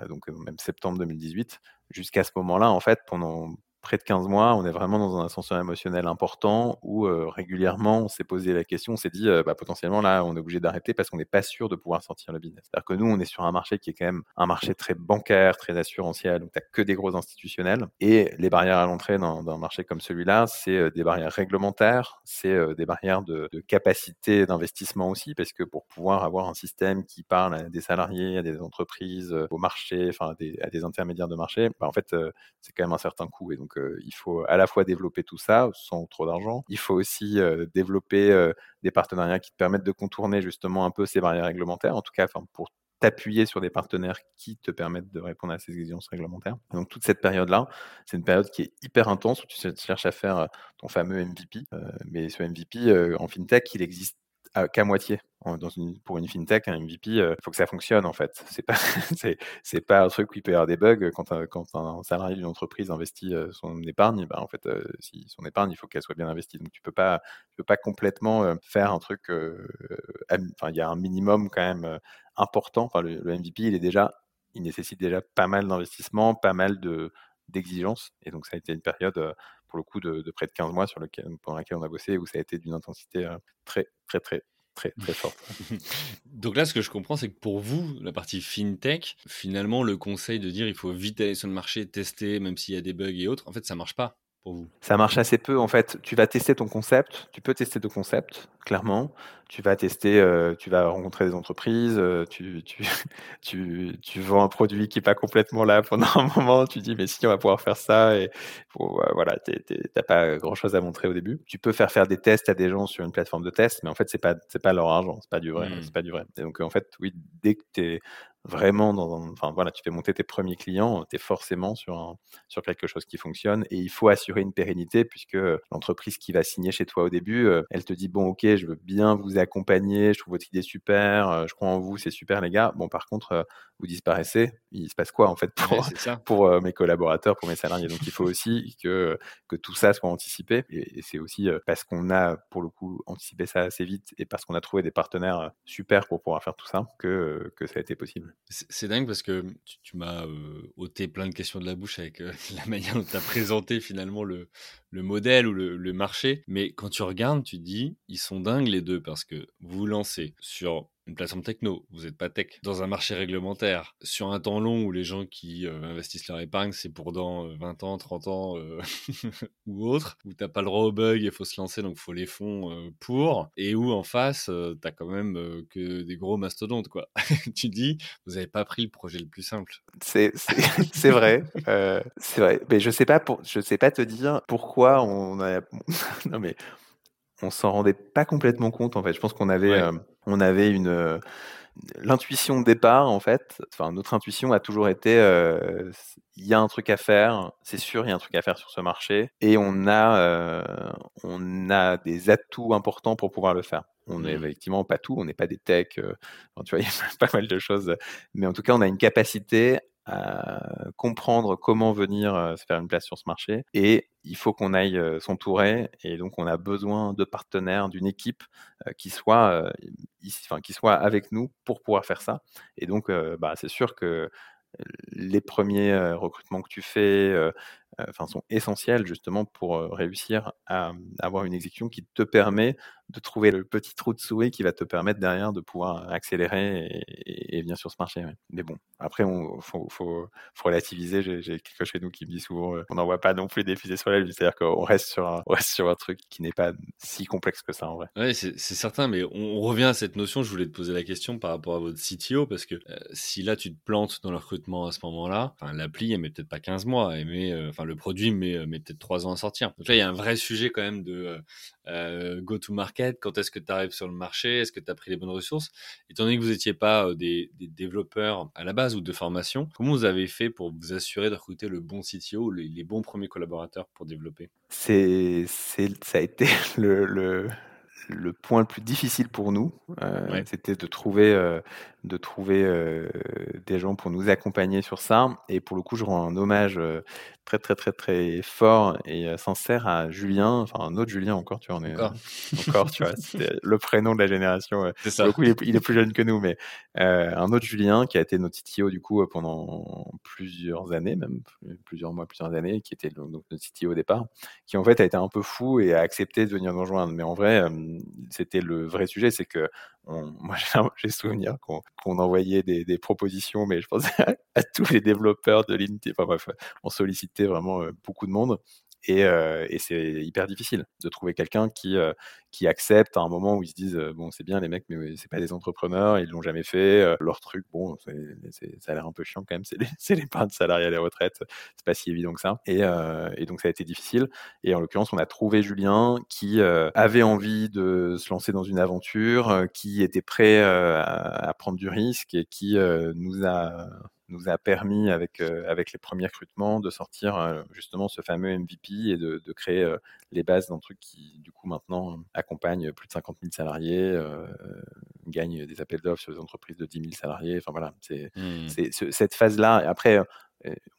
donc même septembre 2018, jusqu'à ce moment-là, en fait, pendant près de 15 mois, on est vraiment dans un ascenseur émotionnel important où euh, régulièrement on s'est posé la question, on s'est dit euh, bah, potentiellement là on est obligé d'arrêter parce qu'on n'est pas sûr de pouvoir sortir le business. C'est-à-dire que nous on est sur un marché qui est quand même un marché très bancaire, très assurantiel, donc tu n'as que des gros institutionnels et les barrières à l'entrée dans, un marché comme celui-là, c'est euh, des barrières réglementaires, c'est des barrières de, capacité d'investissement aussi parce que pour pouvoir avoir un système qui parle à des salariés, à des entreprises, au marché, enfin à des, à des intermédiaires de marché, bah, en fait c'est quand même un certain coût et donc il faut à la fois développer tout ça sans trop d'argent. Il faut aussi développer des partenariats qui te permettent de contourner justement un peu ces barrières réglementaires, en tout cas pour t'appuyer sur des partenaires qui te permettent de répondre à ces exigences réglementaires. Donc toute cette période-là, c'est une période qui est hyper intense où tu cherches à faire ton fameux MVP. mais ce MVP en fintech, il existe qu'à moitié. Pour une fintech, un MVP, il euh, faut que ça fonctionne en fait. *laughs* C'est pas, un truc où il peut y avoir des bugs. Quand un, salarié d'une entreprise investit euh, son épargne, bah, en fait, euh, si son épargne, il faut qu'elle soit bien investie. Donc tu peux pas, peux pas complètement faire un truc. Enfin, il y a un minimum quand même important. Enfin, le, MVP, il est déjà, il nécessite déjà pas mal d'investissement, pas mal de d'exigences. Et donc ça a été une période pour le coup de, près de 15 mois sur lequel, pendant laquelle on a bossé, où ça a été d'une intensité très, très, très, très, très forte. *laughs* Donc là, ce que je comprends, c'est que pour vous, la partie fintech, finalement, le conseil de dire il faut vite aller sur le marché, tester, même s'il y a des bugs et autres, en fait, ça marche pas. Pour vous? Ça marche assez peu en fait. Tu vas tester ton concept, tu peux tester ton concept, clairement. tu vas tester, tu vas rencontrer des entreprises, tu, tu, *laughs* tu, tu, vends un produit qui n'est pas complètement là pendant un moment, tu dis mais si on va pouvoir faire ça et voilà, tu n'as pas grand chose à montrer au début. Tu peux faire faire des tests à des gens sur une plateforme de test, mais en fait c'est pas c'est pas leur argent, c'est pas du vrai, mmh. c'est pas du vrai. Et donc en fait oui, dès que tu es vraiment dans enfin voilà, tu fais monter tes premiers clients, tu es forcément sur, un, sur quelque chose qui fonctionne et il faut assurer une pérennité puisque l'entreprise qui va signer chez toi au début, euh, elle te dit bon ok, je veux bien vous accompagner, je trouve votre idée super, euh, je crois en vous, c'est super les gars. Bon par contre, euh, vous disparaissez, il se passe quoi en fait *laughs* pour, pour mes collaborateurs, pour mes salariés? Donc il faut aussi que, que tout ça soit anticipé et, c'est aussi parce qu'on a pour le coup anticipé ça assez vite et parce qu'on a trouvé des partenaires super pour pouvoir faire tout ça que, que ça a été possible. C'est dingue parce que tu, m'as ôté plein de questions de la bouche avec *laughs* la manière dont tu as présenté finalement le, le modèle ou le, le, marché. Mais quand tu regardes, tu te dis, ils sont dingues les deux parce que vous lancez sur une plateforme techno, vous n'êtes pas tech, dans un marché réglementaire, sur un temps long où les gens qui euh, investissent leur épargne, c'est pour dans 20 euh, ans, 30 ans euh, *laughs* ou autre, où t'as pas le droit au bug, il faut se lancer, donc faut les fonds pour, et où en face, tu as quand même que des gros mastodontes, quoi. *laughs* tu dis, vous n'avez pas pris le projet le plus simple. C'est *laughs* vrai, c'est vrai, mais je sais pas pour, je sais pas te dire pourquoi on a, non mais on s'en rendait pas complètement compte en fait. Je pense qu'on avait, euh, on avait une euh, l'intuition de départ en fait. Enfin, notre intuition a toujours été, euh, il y a un truc à faire, c'est sûr, il y a un truc à faire sur ce marché, et on a, on a des atouts importants pour pouvoir le faire. On n'est mmh. effectivement pas tout, on n'est pas des techs, tu vois, *laughs* il y a pas mal de choses, mais en tout cas, on a une capacité à comprendre comment venir se faire une place sur ce marché. Et il faut qu'on aille s'entourer. Et donc, on a besoin de partenaires, d'une équipe qui, soit, soit avec nous pour pouvoir faire ça. Et donc, bah, c'est sûr que les premiers recrutements que tu fais, enfin, sont essentiels justement pour réussir à avoir une exécution qui te permet de trouver le petit trou de souris qui va te permettre derrière de pouvoir accélérer et, venir sur ce marché. Mais bon, après, il faut, relativiser. J'ai quelqu'un chez nous qui me dit souvent qu'on n'envoie pas non plus des fusées sur la Lune. C'est-à-dire qu'on reste, sur un, *laughs* truc qui n'est pas si complexe que ça en vrai. Oui, c'est certain, mais on, revient à cette notion. Je voulais te poser la question par rapport à votre CTO, parce que si là, tu te plantes dans le recrutement à ce moment-là, l'appli, elle met peut-être pas 15 mois, elle met, enfin, le produit met, met peut-être 3 ans à sortir. Donc là, il y a un vrai sujet quand même de go-to-market, quand est-ce que tu arrives sur le marché, est-ce que tu as pris les bonnes ressources? Étant donné que vous n'étiez pas des, développeurs à la base ou de formation, comment vous avez fait pour vous assurer de recruter le bon CTO ou les, bons premiers collaborateurs pour développer? C'est, Ça a été *laughs* le, le point le plus difficile pour nous, c'était de trouver, de trouver des gens pour nous accompagner sur ça. Et pour le coup, je rends un hommage très très très très fort et euh, sincère à Julien, enfin un autre Julien encore, tu vois, on est encore, encore tu vois, c'est *laughs* le prénom de la génération. C'est ça. Le coup, il est, plus jeune que nous, mais euh, un autre Julien qui a été notre CTO du coup pendant plusieurs années, même plusieurs mois, plusieurs années, qui était donc notre CTO au départ, qui en fait a été un peu fou et a accepté de venir nous rejoindre. Mais en vrai, c'était le vrai sujet, c'est que *laughs* moi j'ai souvenir qu'on envoyait des, propositions, mais je pensais *laughs* à, tous les développeurs de LinkedIn. Enfin bref, on sollicitait vraiment euh, beaucoup de monde. Et, euh, et c'est hyper difficile de trouver quelqu'un qui, euh, qui accepte à un moment où ils se disent bon c'est bien les mecs mais c'est pas des entrepreneurs ils l'ont jamais fait leur truc bon ça a l'air un peu chiant quand même c'est les l'épargne salariale et les retraites c'est pas si évident que ça. Et, donc ça a été difficile. Et en l'occurrence on a trouvé Julien qui avait envie de se lancer dans une aventure qui était prêt à, prendre du risque et qui nous a nous a permis, avec, euh, avec les premiers recrutements, de sortir euh, justement ce fameux MVP et de, de créer euh, les bases d'un truc qui, du coup, maintenant accompagne plus de 50 000 salariés, gagne des appels d'offres sur des entreprises de 10 000 salariés. Enfin voilà, c'est mmh. cette phase-là. Après,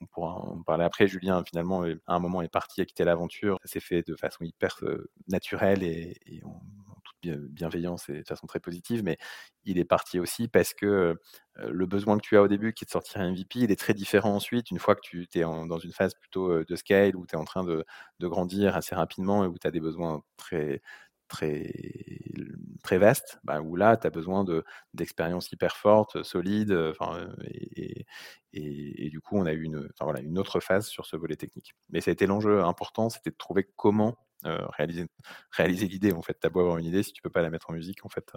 on pourra en parler après. Julien, finalement, à un moment, est parti à quitter l'aventure. Ça s'est fait de façon hyper naturelle et, et en, toute bienveillance et de façon très positive. Mais il est parti aussi parce que le besoin que tu as au début, qui est de sortir un MVP, il est très différent ensuite, une fois que tu es dans une phase plutôt de scale, où tu es en train de, grandir assez rapidement et où tu as des besoins très, très, très vastes, bah, où là, tu as besoin d'expériences hyper fortes, solides, et, et, du coup, on a eu une, voilà, une autre phase sur ce volet technique. Mais ça a été l'enjeu important, c'était de trouver comment réaliser, réaliser l'idée. En fait, tu as beau avoir une idée, si tu peux pas la mettre en musique, en fait,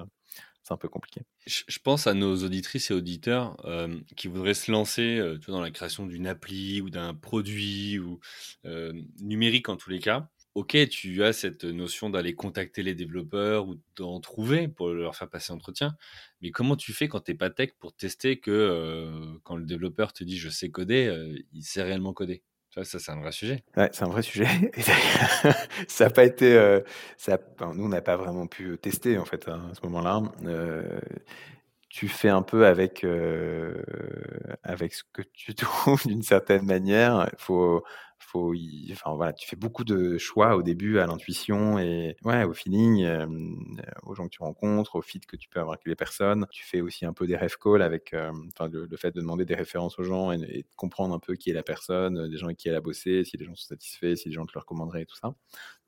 c'est un peu compliqué. Je, pense à nos auditrices et auditeurs qui voudraient se lancer dans la création d'une appli ou d'un produit ou numérique en tous les cas ok, tu as cette notion d'aller contacter les développeurs ou d'en trouver pour leur faire passer l'entretien, mais comment tu fais quand tu n'es pas tech pour tester que euh, quand le développeur te dit je sais coder, euh, il sait réellement coder? Ça, c'est un vrai sujet. Ouais, c'est un vrai sujet. *laughs* ça n'a pas été. Euh, ça, nous, on n'a pas vraiment pu tester en fait à ce moment-là. tu fais un peu avec avec ce que tu *laughs* trouves d'une certaine manière. Il faut faut enfin voilà, tu fais beaucoup de choix au début à l'intuition et ouais, au feeling, aux gens que tu rencontres, au fit que tu peux avoir avec les personnes. Tu fais aussi un peu des ref calls avec, le, fait de demander des références aux gens et, de comprendre un peu qui est la personne, des gens avec qui elle a bossé, si les gens sont satisfaits, si les gens te le recommanderaient et tout ça. Donc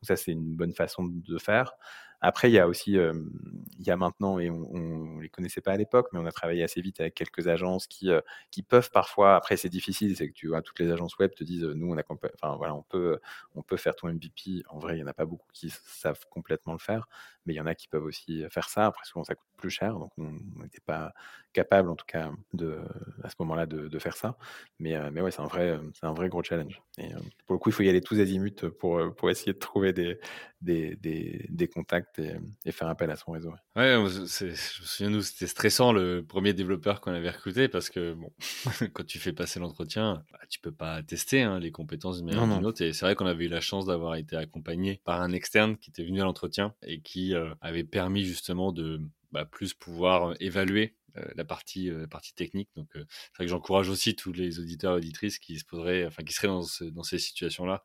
ça, c'est une bonne façon de faire. Après, il y a aussi, il y a maintenant, et on ne les connaissait pas à l'époque, mais on a travaillé assez vite avec quelques agences qui, qui peuvent parfois, après c'est difficile, c'est que tu vois, toutes les agences web te disent, nous on a, enfin voilà, on peut, on peut faire ton MVP. En vrai, il n'y en a pas beaucoup qui savent complètement le faire, mais il y en a qui peuvent aussi faire ça. Après, souvent ça coûte plus cher, donc on n'était pas capable, en tout cas, de, à ce moment-là, de, de faire ça. Mais, mais ouais, c'est un vrai, un vrai gros challenge. Et pour le coup, il faut y aller tous azimuts pour, pour essayer de trouver des, des, des, des contacts et, faire appel à son réseau. Ouais, je me souviens, nous, c'était stressant le premier développeur qu'on avait recruté parce que bon, *laughs* quand tu fais passer l'entretien, bah, tu peux pas tester hein, les compétences d'une manière d'une autre. Et c'est vrai qu'on avait eu la chance d'avoir été accompagné par un externe qui était venu à l'entretien et qui euh, avait permis justement de bah, plus pouvoir évaluer euh, la partie, euh, partie technique. Donc, c'est vrai que j'encourage aussi tous les auditeurs et auditrices qui se poseraient, enfin, qui seraient dans, dans ces situations-là,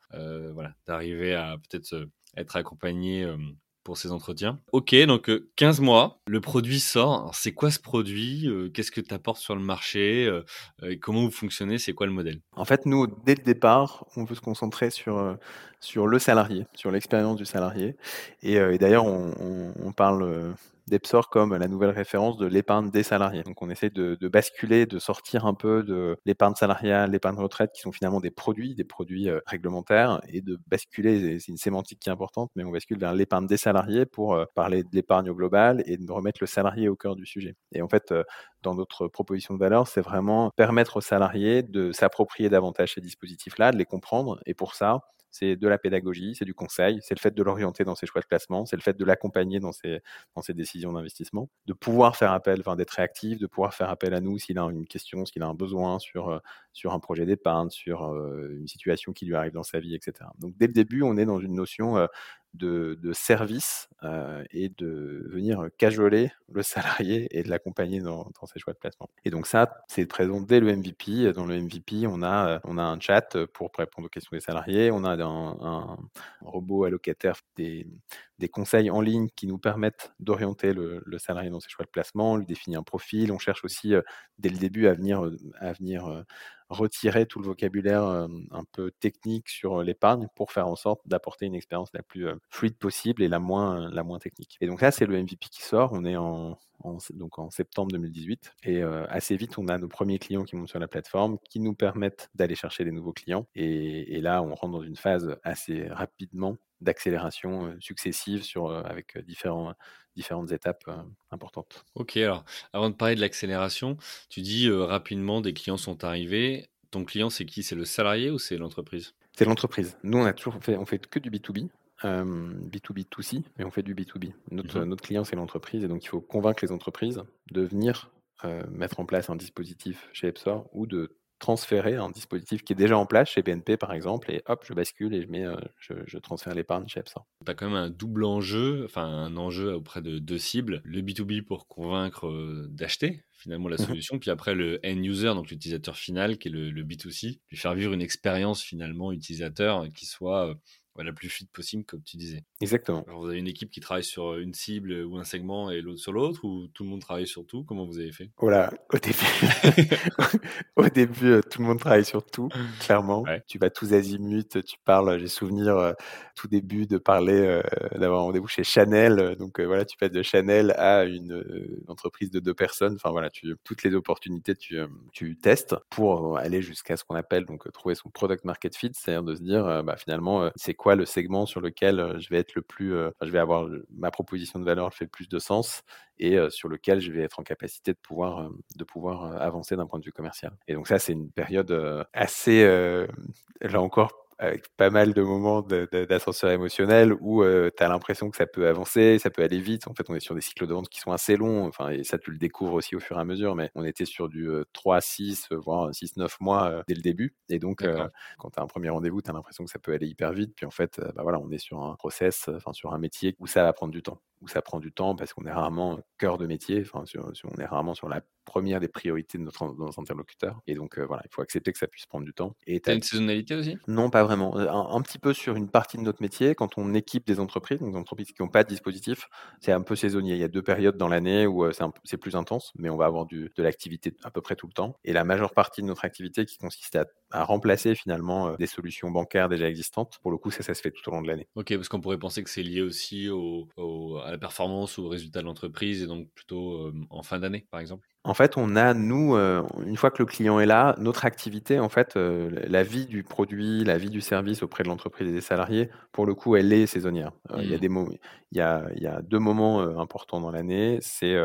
voilà, d'arriver à peut-être être accompagné pour ces entretiens. Ok, donc 15 euh, mois, le produit sort. C'est quoi ce produit euh, Qu'est-ce que tu apportes sur le marché euh, Comment vous fonctionnez C'est quoi le modèle? En fait, nous, dès le départ, on veut se concentrer sur, sur le salarié, sur l'expérience du salarié. Et, d'ailleurs, on, parle d'Epsor comme la nouvelle référence de l'épargne des salariés. Donc on essaie de, basculer, de sortir un peu de l'épargne salariale, l'épargne retraite, qui sont finalement des produits, des produits euh, réglementaires, et de basculer, c'est une sémantique qui est importante, mais on bascule vers l'épargne des salariés pour euh, parler de l'épargne au global et de remettre le salarié au cœur du sujet. Et en fait, euh, dans notre proposition de valeur, c'est vraiment permettre aux salariés de s'approprier davantage ces dispositifs-là, de les comprendre, et pour ça, c'est de la pédagogie, c'est du conseil, c'est le fait de l'orienter dans ses choix de classement, c'est le fait de l'accompagner dans ses, dans ses décisions d'investissement, de pouvoir faire appel, enfin, d'être réactif, de pouvoir faire appel à nous s'il a une question, s'il a un besoin sur, euh, sur un projet d'épargne, sur euh, une situation qui lui arrive dans sa vie, etc. Donc dès le début, on est dans une notion euh, de, service euh, et de venir cajoler le salarié et de l'accompagner dans, ses choix de placement. Et donc ça, c'est présent dès le MVP. Dans le MVP, on a, on a un chat pour répondre aux questions des salariés, on a un, robot allocataire, des, des, conseils en ligne qui nous permettent d'orienter le, salarié dans ses choix de placement, lui définit un profil, on cherche aussi euh, dès le début à venir, à venir euh, retirer tout le vocabulaire un peu technique sur l'épargne pour faire en sorte d'apporter une expérience la plus fluide possible et la moins, la moins technique. Et donc là, c'est le MVP qui sort. On est en, donc en septembre 2018. Et assez vite, on a nos premiers clients qui montent sur la plateforme, qui nous permettent d'aller chercher des nouveaux clients. Et, là, on rentre dans une phase assez rapidement d'accélération successive sur, avec différents, différentes étapes importantes. Ok, alors avant de parler de l'accélération, tu dis rapidement des clients sont arrivés. Ton client, c'est qui? C'est le salarié ou c'est l'entreprise? C'est l'entreprise. Nous, on a toujours fait, on fait que du B2B. B2B2C, mais on fait du B2B. Notre, mmh notre client, c'est l'entreprise, et donc il faut convaincre les entreprises de venir mettre en place un dispositif chez Epsor ou de transférer un dispositif qui est déjà en place chez BNP par exemple, et hop, je bascule et je, mets, je, transfère l'épargne chez Epsor. Tu as quand même un double enjeu, enfin un enjeu auprès de deux cibles, le B2B pour convaincre d'acheter finalement la mmh solution, puis après le end user, donc l'utilisateur final qui est le, le, B2C, lui faire vivre une expérience finalement utilisateur qui soit la plus fluide possible, comme tu disais. Exactement. Alors, vous avez une équipe qui travaille sur une cible ou un segment et l'autre sur l'autre, ou tout le monde travaille sur tout? Comment vous avez fait? Voilà, au début, *laughs* au début, euh, tout le monde travaille sur tout, clairement. Ouais. Tu vas tous azimuts, tu parles. J'ai souvenir euh, tout début de parler, euh, d'avoir un rendez-vous chez Chanel. euh, Donc euh, voilà, tu passes de Chanel à une euh, entreprise de deux personnes. Enfin voilà, tu, toutes les opportunités, tu, euh, tu testes pour euh, aller jusqu'à ce qu'on appelle donc euh, trouver son product market fit, c'est-à-dire de se dire euh, bah, finalement euh, c'est quoi le segment sur lequel euh, je vais être le plus, euh, je vais avoir ma proposition de valeur fait le plus de sens et euh, sur lequel je vais être en capacité de pouvoir, euh, de pouvoir euh, avancer d'un point de vue commercial. Et donc ça, c'est une période euh, assez, là encore, avec pas mal de moments d'ascenseur émotionnel où tu as l'impression que ça peut avancer, ça peut aller vite. En fait, on est sur des cycles de vente qui sont assez longs, enfin, et ça, tu le découvres aussi au fur et à mesure, mais on était sur du euh, 3, 6, euh, voire 6, 9 mois euh, dès le début. Et donc, euh, quand tu as un premier rendez-vous, tu as l'impression que ça peut aller hyper vite. Puis en fait, euh, bah voilà, on est sur un process, euh, enfin sur un métier où ça va prendre du temps. Où ça prend du temps parce qu'on est rarement cœur de métier, enfin sur, sur- on est rarement sur la première des priorités de notre, de notre interlocuteur. Et donc euh, voilà, il faut accepter que ça puisse prendre du temps. Et T'as une saisonnalité aussi? Non, pas vraiment. Euh, Un, un petit peu sur une partie de notre métier, quand on équipe des entreprises, donc des entreprises qui n'ont pas de dispositif, c'est un peu saisonnier. Il y a deux périodes dans l'année où euh, c'est plus intense, mais on va avoir du, de l'activité à peu près tout le temps. Et la majeure partie de notre activité qui consiste à, à remplacer finalement euh, des solutions bancaires déjà existantes, pour le coup, ça, ça se fait tout au long de l'année. Ok, parce qu'on pourrait penser que c'est lié aussi au, au- à la performance ou au résultat de l'entreprise, et donc plutôt euh, en fin d'année, par exemple. En fait, on a, nous, euh, une fois que le client est là, notre activité, en fait, euh, la vie du produit, la vie du service auprès de l'entreprise et des salariés, pour le coup, elle est saisonnière. Euh, Il y a Mm. des il y a, il y a deux moments importants dans l'année. C'est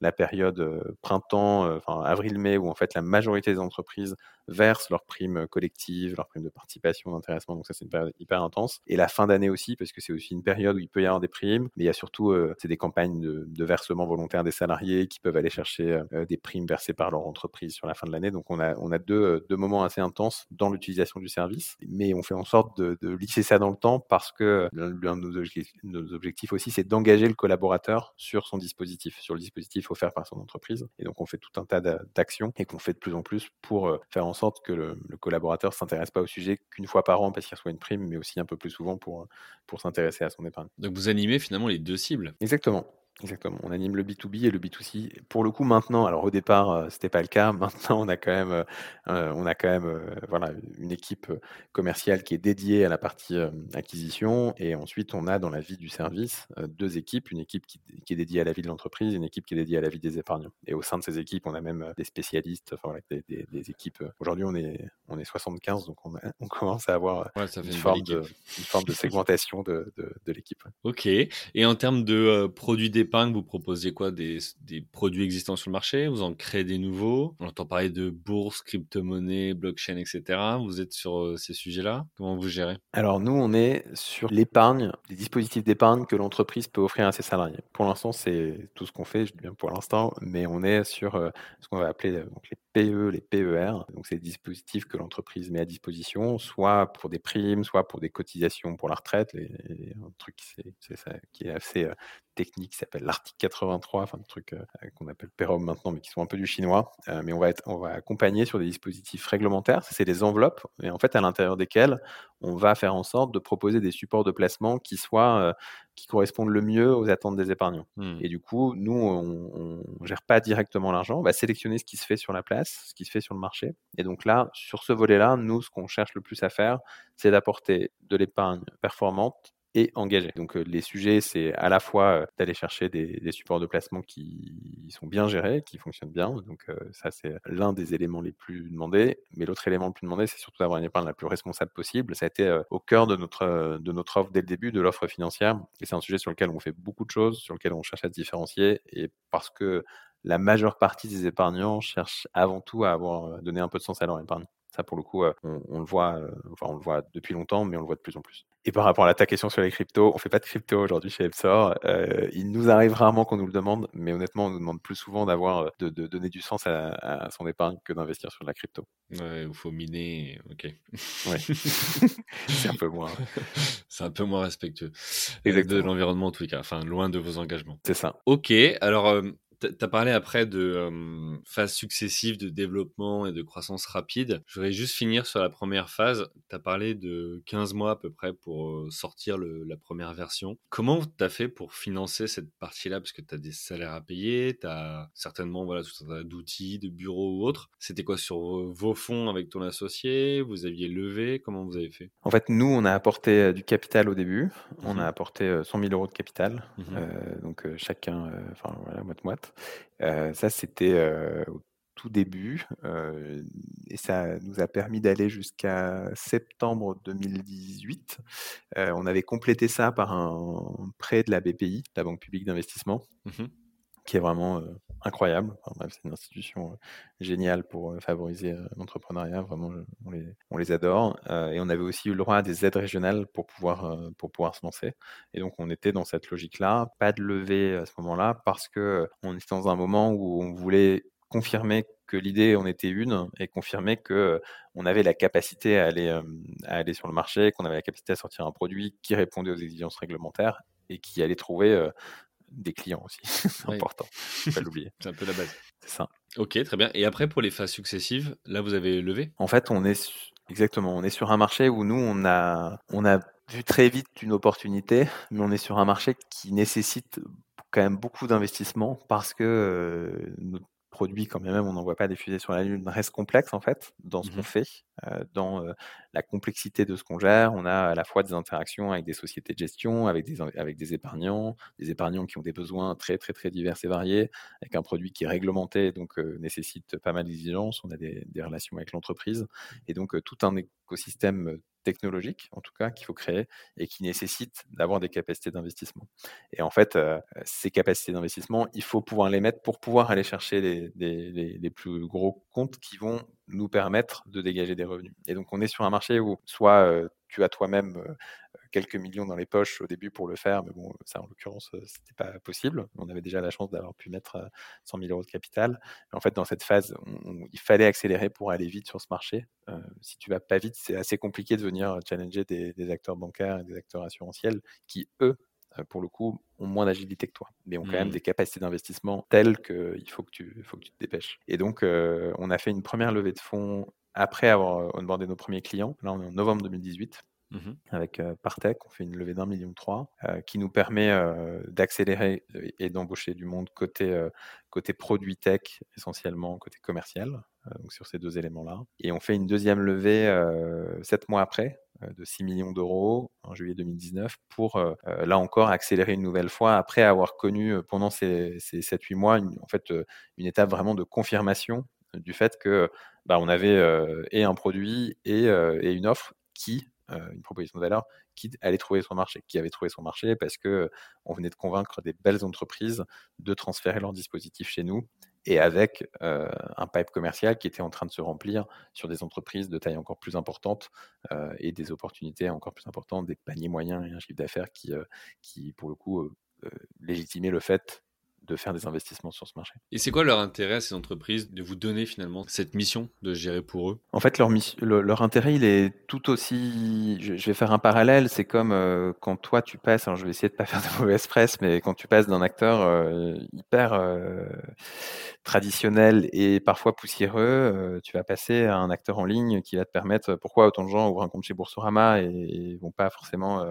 la période printemps, enfin avril-mai, où en fait la majorité des entreprises versent leurs primes collectives, leurs primes de participation, d'intéressement. Donc ça, c'est une période hyper intense. Et la fin d'année aussi, parce que c'est aussi une période où il peut y avoir des primes, mais il y a surtout euh, c'est des campagnes de, de versement volontaire des salariés qui peuvent aller chercher euh, des primes versées par leur entreprise sur la fin de l'année. Donc on a, on a deux, euh, deux moments assez intenses dans l'utilisation du service, mais on fait en sorte de, lisser ça dans le temps parce que l'un de nos objectifs, aussi, c'est d'engager le collaborateur sur son dispositif, sur le dispositif offert par son entreprise. Et donc on fait tout un tas d'a- d'actions et qu'on fait de plus en plus pour euh, faire en sorte que le, le collaborateur s'intéresse pas au sujet qu'une fois par an parce qu'il reçoit une prime, mais aussi un peu plus souvent pour, pour s'intéresser à son épargne. Donc vous animez finalement les deux cibles. Exactement. Exactement. On anime le B2B et le B2C. Pour le coup, maintenant, alors au départ, euh, c'était pas le cas. *laughs* Maintenant, on a quand même, euh, euh, on a quand même, euh, voilà, une équipe commerciale qui est dédiée à la partie acquisition. Et ensuite, on a dans la vie du service deux équipes, une équipe qui, qui est dédiée à la vie de l'entreprise, et une équipe qui est dédiée à la vie des épargnants. Et au sein de ces équipes, on a même des spécialistes, enfin voilà, des, des- des équipes. Aujourd'hui, on est, on est 75, donc on, a- on commence à avoir Ouais, ça fait une forme, de, une forme de *laughs* segmentation de, de, de l'équipe. Ok. Et en termes de produits vous proposez quoi? Des, produits existants sur le marché? Vous en créez des nouveaux? On entend parler de bourse, crypto-monnaie, blockchain, etc. Vous êtes sur euh, ces sujets-là? Comment vous gérez? Alors nous, on est sur l'épargne, des dispositifs d'épargne que l'entreprise peut offrir à ses salariés. Pour l'instant, c'est tout ce qu'on fait, je dis bien pour l'instant, mais on est sur euh, ce qu'on va appeler euh, les PE, les PER. Donc c'est des dispositifs que l'entreprise met à disposition, soit pour des primes, soit pour des cotisations pour la retraite. Les, les- un truc c'est ça, qui est assez technique, qui s'appelle l'article 83, enfin le truc euh, qu'on appelle PEROM maintenant, mais qui sont un peu du chinois. Euh, mais on va, être, on va accompagner sur des dispositifs réglementaires. C'est des enveloppes, et en fait à l'intérieur desquelles on va faire en sorte de proposer des supports de placement qui soient euh, qui correspondent le mieux aux attentes des épargnants. Hmm. Et du coup, nous, on ne gère pas directement l'argent, on va sélectionner ce qui se fait sur la place, ce qui se fait sur le marché. Et donc là, sur ce volet-là, nous, ce qu'on cherche le plus à faire, c'est d'apporter de l'épargne performante et engagée. Donc euh, les sujets, c'est à la fois euh, d'aller chercher des, supports de placement qui sont bien gérés, qui fonctionnent bien. Donc euh, ça, c'est l'un des éléments les plus demandés. Mais l'autre élément le plus demandé, c'est surtout d'avoir une épargne la plus responsable possible. Ça a été au cœur de notre, de notre offre dès le début, de l'offre financière. Et c'est un sujet sur lequel on fait beaucoup de choses, sur lequel on cherche à se différencier. Et parce que la majeure partie des épargnants cherchent avant tout à avoir donné un peu de sens à leur épargne. Ça, pour le coup, euh, on, on le voit, euh, enfin, on le voit depuis longtemps, mais on le voit de plus en plus. Et par rapport à ta question sur les cryptos, on fait pas de crypto aujourd'hui chez Epsor. Euh, il nous arrive rarement qu'on nous le demande, mais honnêtement, on nous demande plus souvent d'avoir, de, de donner du sens à, à son épargne que d'investir sur de la crypto. Ouais, il faut miner. Ok. Ouais. *laughs* c'est un peu moins. C'est un peu moins respectueux euh, de Exactement. l'environnement en tout cas. Enfin, loin de vos engagements. C'est ça. Ok. Alors. Tu as parlé après de phases successives de développement et de croissance rapide. Je voudrais juste finir sur la première phase. Tu as parlé de 15 mois à peu près pour sortir la première version. Comment tu as fait pour financer cette partie-là? Parce que tu as des salaires à payer, tu as certainement voilà, tout un tas d'outils, de bureaux ou autres. C'était quoi sur vos fonds avec ton associé? Vous aviez levé? Comment vous avez fait? En fait, nous, on a apporté du capital au début. On a mmh apporté 100 000 euros de capital. Mmh donc chacun, enfin voilà, moite-moite. Ça, c'était au tout début et ça nous a permis d'aller jusqu'à septembre 2018. on avait complété ça par un prêt de la BPI, la Banque publique d'investissement. Mmh qui est vraiment incroyable. c'est une institution géniale pour favoriser l'entrepreneuriat. Vraiment, on les, adore. et on avait aussi eu le droit à des aides régionales pour pouvoir, pour pouvoir se lancer. Et donc, on était dans cette logique-là. Pas de levée à ce moment-là parce que on était dans un moment où on voulait confirmer que l'idée en était une et confirmer que on avait la capacité à aller, à aller sur le marché, qu'on avait la capacité à sortir un produit qui répondait aux exigences réglementaires et qui allait trouver des clients aussi. *laughs* c'est important, pas l'oublier. *laughs* C'est un peu la base. C'est ça. Ok, très bien. Et après, pour les phases successives, là, vous avez levé? En fait, on est exactement, on est sur un marché où nous, on a, on a vu très vite une opportunité, mais on est sur un marché qui nécessite quand même beaucoup d'investissement parce que produit, quand même on n'envoie pas des fusées sur la Lune, reste complexe en fait dans ce mmh qu'on fait, dans la complexité de ce qu'on gère. On a à la fois des interactions avec des sociétés de gestion, avec des, avec des épargnants, des épargnants qui ont des besoins très très très divers et variés, avec un produit qui est réglementé, donc nécessite pas mal d'exigences. On a des, relations avec l'entreprise et donc tout un écosystème technologique, en tout cas, qu'il faut créer et qui nécessite d'avoir des capacités d'investissement. Et en fait, euh, ces capacités d'investissement, il faut pouvoir les mettre pour pouvoir aller chercher les, les, les, plus gros comptes qui vont nous permettre de dégager des revenus. Et donc, on est sur un marché où soit euh, tu as toi-même euh, quelques millions dans les poches au début pour le faire, mais bon, ça en l'occurrence, c'était pas possible. On avait déjà la chance d'avoir pu mettre 100 000 euros de capital. en fait, dans cette phase, il fallait accélérer pour aller vite sur ce marché. si tu vas pas vite, c'est assez compliqué de venir challenger des, acteurs bancaires et des acteurs assurantiels qui, eux, pour le coup, ont moins d'agilité que toi, mais ont quand même mmh. des capacités d'investissement telles qu'il faut, que tu, faut que tu te dépêches. Et donc, on a fait une première levée de fonds après avoir onboardé nos premiers clients. Là, on est en novembre 2018. Mmh avec Partech, on fait une levée d'un million trois qui nous permet d'accélérer et d'embaucher du monde côté, côté produit tech essentiellement, côté commercial, donc sur ces deux éléments-là. Et on fait une deuxième levée sept mois après de 6 millions d'euros en juillet 2019 pour, là encore, accélérer une nouvelle fois après avoir connu pendant ces, ces 7-8 mois une, en fait, une étape vraiment de confirmation du fait que bah, on avait et un produit et, et une offre qui euh, une proposition de valeur qui allait trouver son marché, qui avait trouvé son marché parce que on venait de convaincre des belles entreprises de transférer leur dispositif chez nous et avec euh, un pipe commercial qui était en train de se remplir sur des entreprises de taille encore plus importante euh, et des opportunités encore plus importantes, des paniers moyens et un chiffre d'affaires qui, qui, pour le coup, légitimaient le fait de faire des investissements sur ce marché. Et c'est quoi leur intérêt à ces entreprises de vous donner finalement cette mission de gérer pour eux? En fait, leur, leur intérêt, il est tout aussi... Je, vais faire un parallèle, c'est comme euh, quand toi tu passes, alors je vais essayer de pas faire de mauvaise presse, mais quand tu passes d'un acteur euh, hyper euh, traditionnel et parfois poussiéreux, tu vas passer à un acteur en ligne qui va te permettre, pourquoi autant de gens ouvrent un compte chez Boursorama et, et vont pas forcément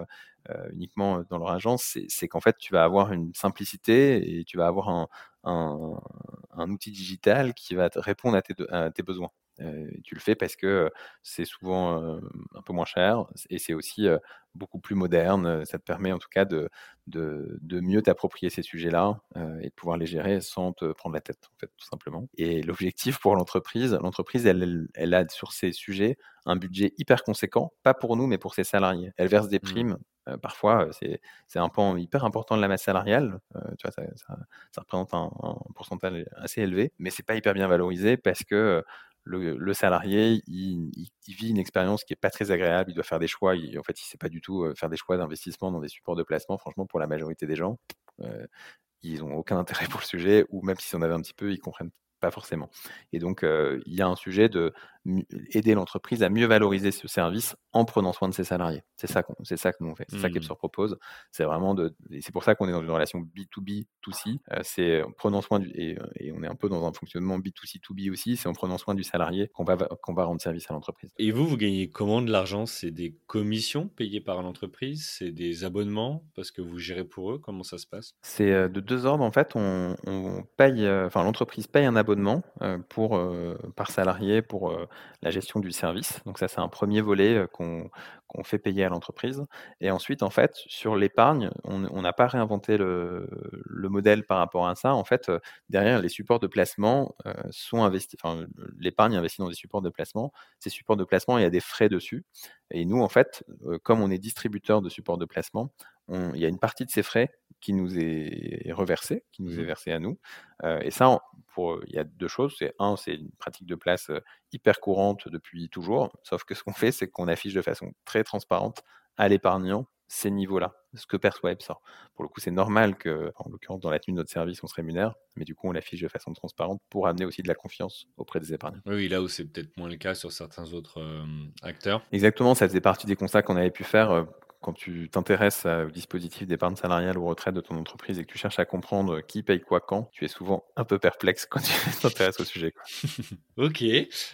uniquement dans leur agence, c'est qu'en fait, tu vas avoir une simplicité et tu vas avoir un, un, outil digital qui va te répondre à tes, à tes besoins. Euh, tu le fais parce que c'est souvent euh, un peu moins cher et c'est aussi beaucoup plus moderne. Ça te permet en tout cas de, de, de mieux t'approprier ces sujets-là et de pouvoir les gérer sans te prendre la tête, en fait, tout simplement. Et l'objectif pour l'entreprise, l'entreprise, elle, elle, a sur ces sujets un budget hyper conséquent, pas pour nous, mais pour ses salariés. Elle verse des mmh. Primes parfois, c'est un pan hyper important de la masse salariale. vois, ça, représente un, pourcentage assez élevé, mais c'est pas hyper bien valorisé parce que le, salarié, il, vit une expérience qui est pas très agréable. Il doit faire des choix. en fait, il sait pas du tout faire des choix d'investissement dans des supports de placement. Franchement, pour la majorité des gens, ils ont aucun intérêt pour le sujet, ou même s'ils en avaient un petit peu, ils comprennent pas forcément. Et donc, il y a un sujet de aider l'entreprise à mieux valoriser ce service en prenant soin de ses salariés. C'est ça, c'est ça que nous on fait, c'est ça qu'Epsor mmh. propose. C'est vraiment de, c'est pour ça qu'on est dans une relation B2B, 2C. c'est en prenant soin du, et, on est un peu dans un fonctionnement B2C, 2B aussi. C'est en prenant soin du salarié qu'on va, qu'on va rendre service à l'entreprise. Et vous, vous gagnez comment de l'argent? C'est des commissions payées par l'entreprise? C'est des abonnements? Parce que vous gérez pour eux? Comment ça se passe? C'est de deux ordres en fait. On, paye, enfin l'entreprise paye un abonnement pour par salarié pour la gestion du service. Donc ça, c'est un premier volet qu'on fait payer à l'entreprise. Et ensuite, en fait, sur l'épargne, on n'a pas réinventé le, modèle par rapport à ça. En fait, derrière, les supports de placement sont investis, enfin, l'épargne investie dans des supports de placement. Ces supports de placement, il y a des frais dessus. Et nous, en fait, comme on est distributeur de supports de placement, il y a une partie de ces frais qui nous est reversé, qui nous est mmh versé à nous. et ça, pour, il y a deux choses. C'est un, c'est une pratique de place hyper courante depuis toujours. Sauf que ce qu'on fait, c'est qu'on affiche de façon très transparente à l'épargnant ces niveaux-là, ce que perçoit EPSOR. Pour le coup, c'est normal que, en l'occurrence, dans la tenue de notre service, on se rémunère, mais du coup, on l'affiche de façon transparente pour amener aussi de la confiance auprès des épargnants. Oui, là où c'est peut-être moins le cas sur certains autres acteurs. Exactement, ça faisait partie des constats qu'on avait pu faire quand tu t'intéresses au dispositif d'épargne salariale ou retraite de ton entreprise et que tu cherches à comprendre qui paye quoi quand, tu es souvent un peu perplexe quand tu *laughs* t'intéresses au sujet. *laughs* ok.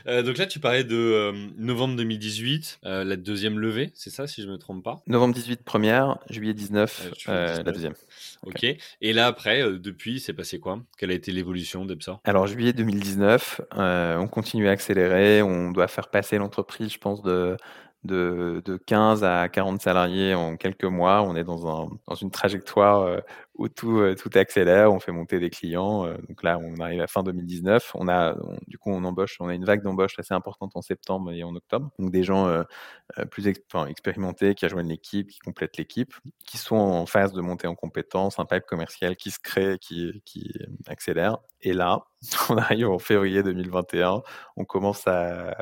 Euh, donc là, tu parlais de euh, novembre 2018, euh, la deuxième levée, c'est ça, si je ne me trompe pas? Novembre 18, première, juillet 19, la deuxième. Ok. Et là, après, depuis, c'est passé quoi? Quelle a été l'évolution d'Epsor Alors, juillet 2019, on continue à accélérer. On doit faire passer l'entreprise, je pense, de de, de 15 à 40 salariés en quelques mois. On est dans, un, dans une trajectoire euh, où tout, euh, tout accélère, on fait monter des clients. Euh, donc là, on arrive à fin 2019. On a, du coup, on embauche, on a une vague d'embauche assez importante en septembre et en octobre. Donc des gens plus expérimentés qui rejoignent l'équipe, qui complètent l'équipe, qui sont en phase de montée en compétences, un pipe commercial qui se crée, qui, accélère. Et là, *laughs* on arrive en février 2021, on commence à,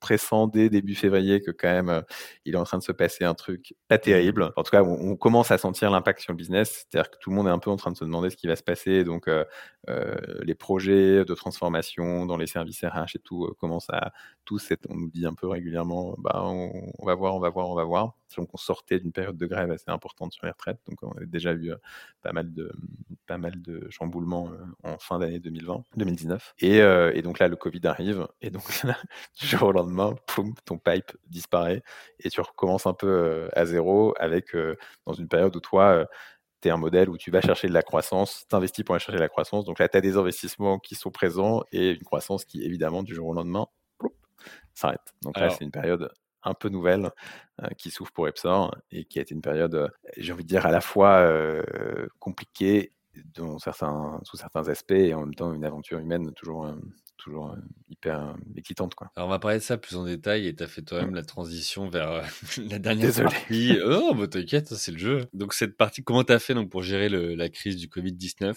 pressent dès début février que quand même, il est en train de se passer un truc pas terrible. En tout cas, on, commence à sentir l'impact sur le business, c'est-à-dire que tout le monde est un peu en train de se demander ce qui va se passer. Donc, euh, euh, les projets de transformation dans les services RH et tout euh, commencent à tous on nous dit un peu régulièrement, bah, on, on va voir, on va voir, on va voir. Donc, on sortait d'une période de grève assez importante sur les retraites, donc on avait déjà eu pas mal de, pas mal de chamboulements en fin d'année 2020, 2019. Et, et, donc là, le Covid arrive, et donc *laughs* du jour au lendemain, poum, ton pipe disparaît, et tu recommences un peu à zéro avec, dans une période où toi, tu es un modèle où tu vas chercher de la croissance, tu investis pour aller chercher de la croissance. Donc là, tu as des investissements qui sont présents et une croissance qui, évidemment, du jour au lendemain, s'arrête. Donc là, c'est une période un peu nouvelle qui s'ouvre pour Epsor et qui a été une période, j'ai envie de dire, à la fois compliquée dans certains, sous certains aspects et en même temps une aventure humaine toujours toujours hyper excitante. Quoi. Alors, on va parler de ça plus en détail et tu as fait toi-même la transition vers *laughs* la dernière partie. *laughs* Oh, bah t'inquiète, c'est le jeu. Donc, cette partie, comment tu as fait donc, pour gérer le, la crise du Covid-19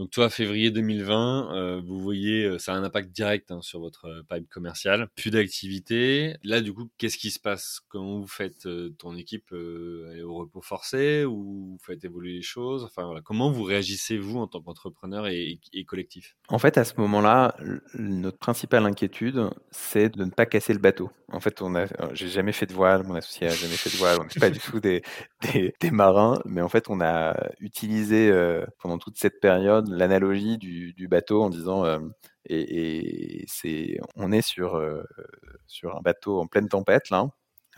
Donc, toi, février 2020, vous voyez, ça a un impact direct hein, sur votre pipe commercial. Plus d'activité. Là, du coup, qu'est-ce qui se passe? Comment vous faites ton équipe est au repos forcé ou vous faites évoluer les choses? Enfin, voilà. Comment vous réagissez, vous, en tant qu'entrepreneur et, collectif? En fait, à ce moment-là, notre principale inquiétude, c'est de ne pas casser le bateau. En fait, on a, j'ai jamais fait de voile, mon associé a jamais fait de voile, on n'est pas du tout des, *laughs* des, marins, mais en fait, on a utilisé euh, pendant toute cette période l'analogie du, bateau en disant, euh, et, c'est, on est sur, euh, sur un bateau en pleine tempête là,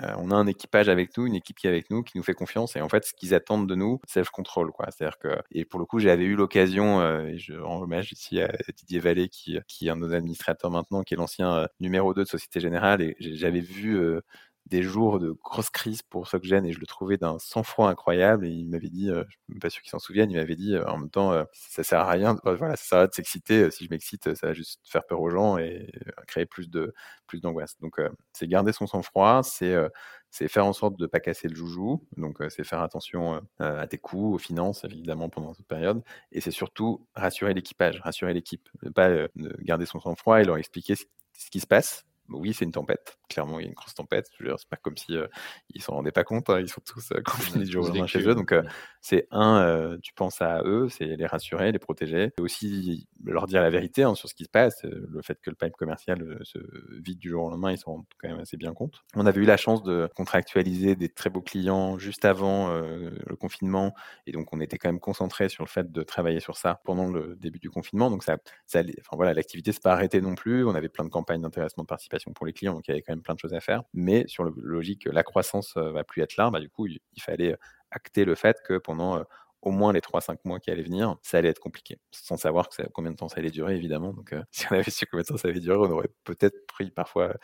euh, on a un équipage avec nous, une équipe qui est avec nous, qui nous fait confiance. Et en fait, ce qu'ils attendent de nous, c'est self-control. Quoi. C'est-à-dire que, et pour le coup, j'avais eu l'occasion, et je rends hommage ici à Didier Vallée, qui, qui est un de nos administrateurs maintenant, qui est l'ancien numéro 2 de Société Générale. Et j'avais vu des jours de grosse crise pour Socgen et je le trouvais d'un sang-froid incroyable et il m'avait dit, je ne suis pas sûr qu'il s'en souvienne, il m'avait dit en même temps, ça sert à rien, voilà, ça sert à de s'exciter, si je m'excite, ça va juste faire peur aux gens et créer plus de plus d'angoisse. Donc c'est garder son sang-froid, c'est c'est faire en sorte de ne pas casser le joujou, donc c'est faire attention à tes coûts, aux finances évidemment pendant cette période, et c'est surtout rassurer l'équipage, rassurer l'équipe, ne pas garder son sang-froid et leur expliquer ce qui se passe, oui, c'est une tempête. Clairement, il y a une grosse tempête. C'est pas comme si euh, ils s'en rendaient pas compte. Hein. Ils sont tous euh, *laughs* confinés du jour au lendemain chez eux. Donc, euh, c'est un, tu penses à eux, c'est les rassurer, les protéger. Et aussi leur dire la vérité hein, sur ce qui se passe. Le fait que le pipe commercial se vide du jour au lendemain, ils s'en rendent quand même assez bien compte. On avait eu la chance de contractualiser des très beaux clients juste avant le confinement, et donc on était quand même concentré sur le fait de travailler sur ça pendant le début du confinement. Donc ça, ça enfin voilà, l'activité s'est pas arrêtée non plus. On avait plein de campagnes d'intéressement de participation pour les clients, donc il y avait quand même plein de choses à faire. Mais sur le logique, la croissance va plus être là. Bah, du coup, il, il fallait acter le fait que pendant au moins les 3-5 mois qui allaient venir, ça allait être compliqué. Sans savoir ça, combien de temps ça allait durer, évidemment. Donc, euh, *laughs* si on avait su combien de temps ça allait durer, on aurait peut-être pris parfois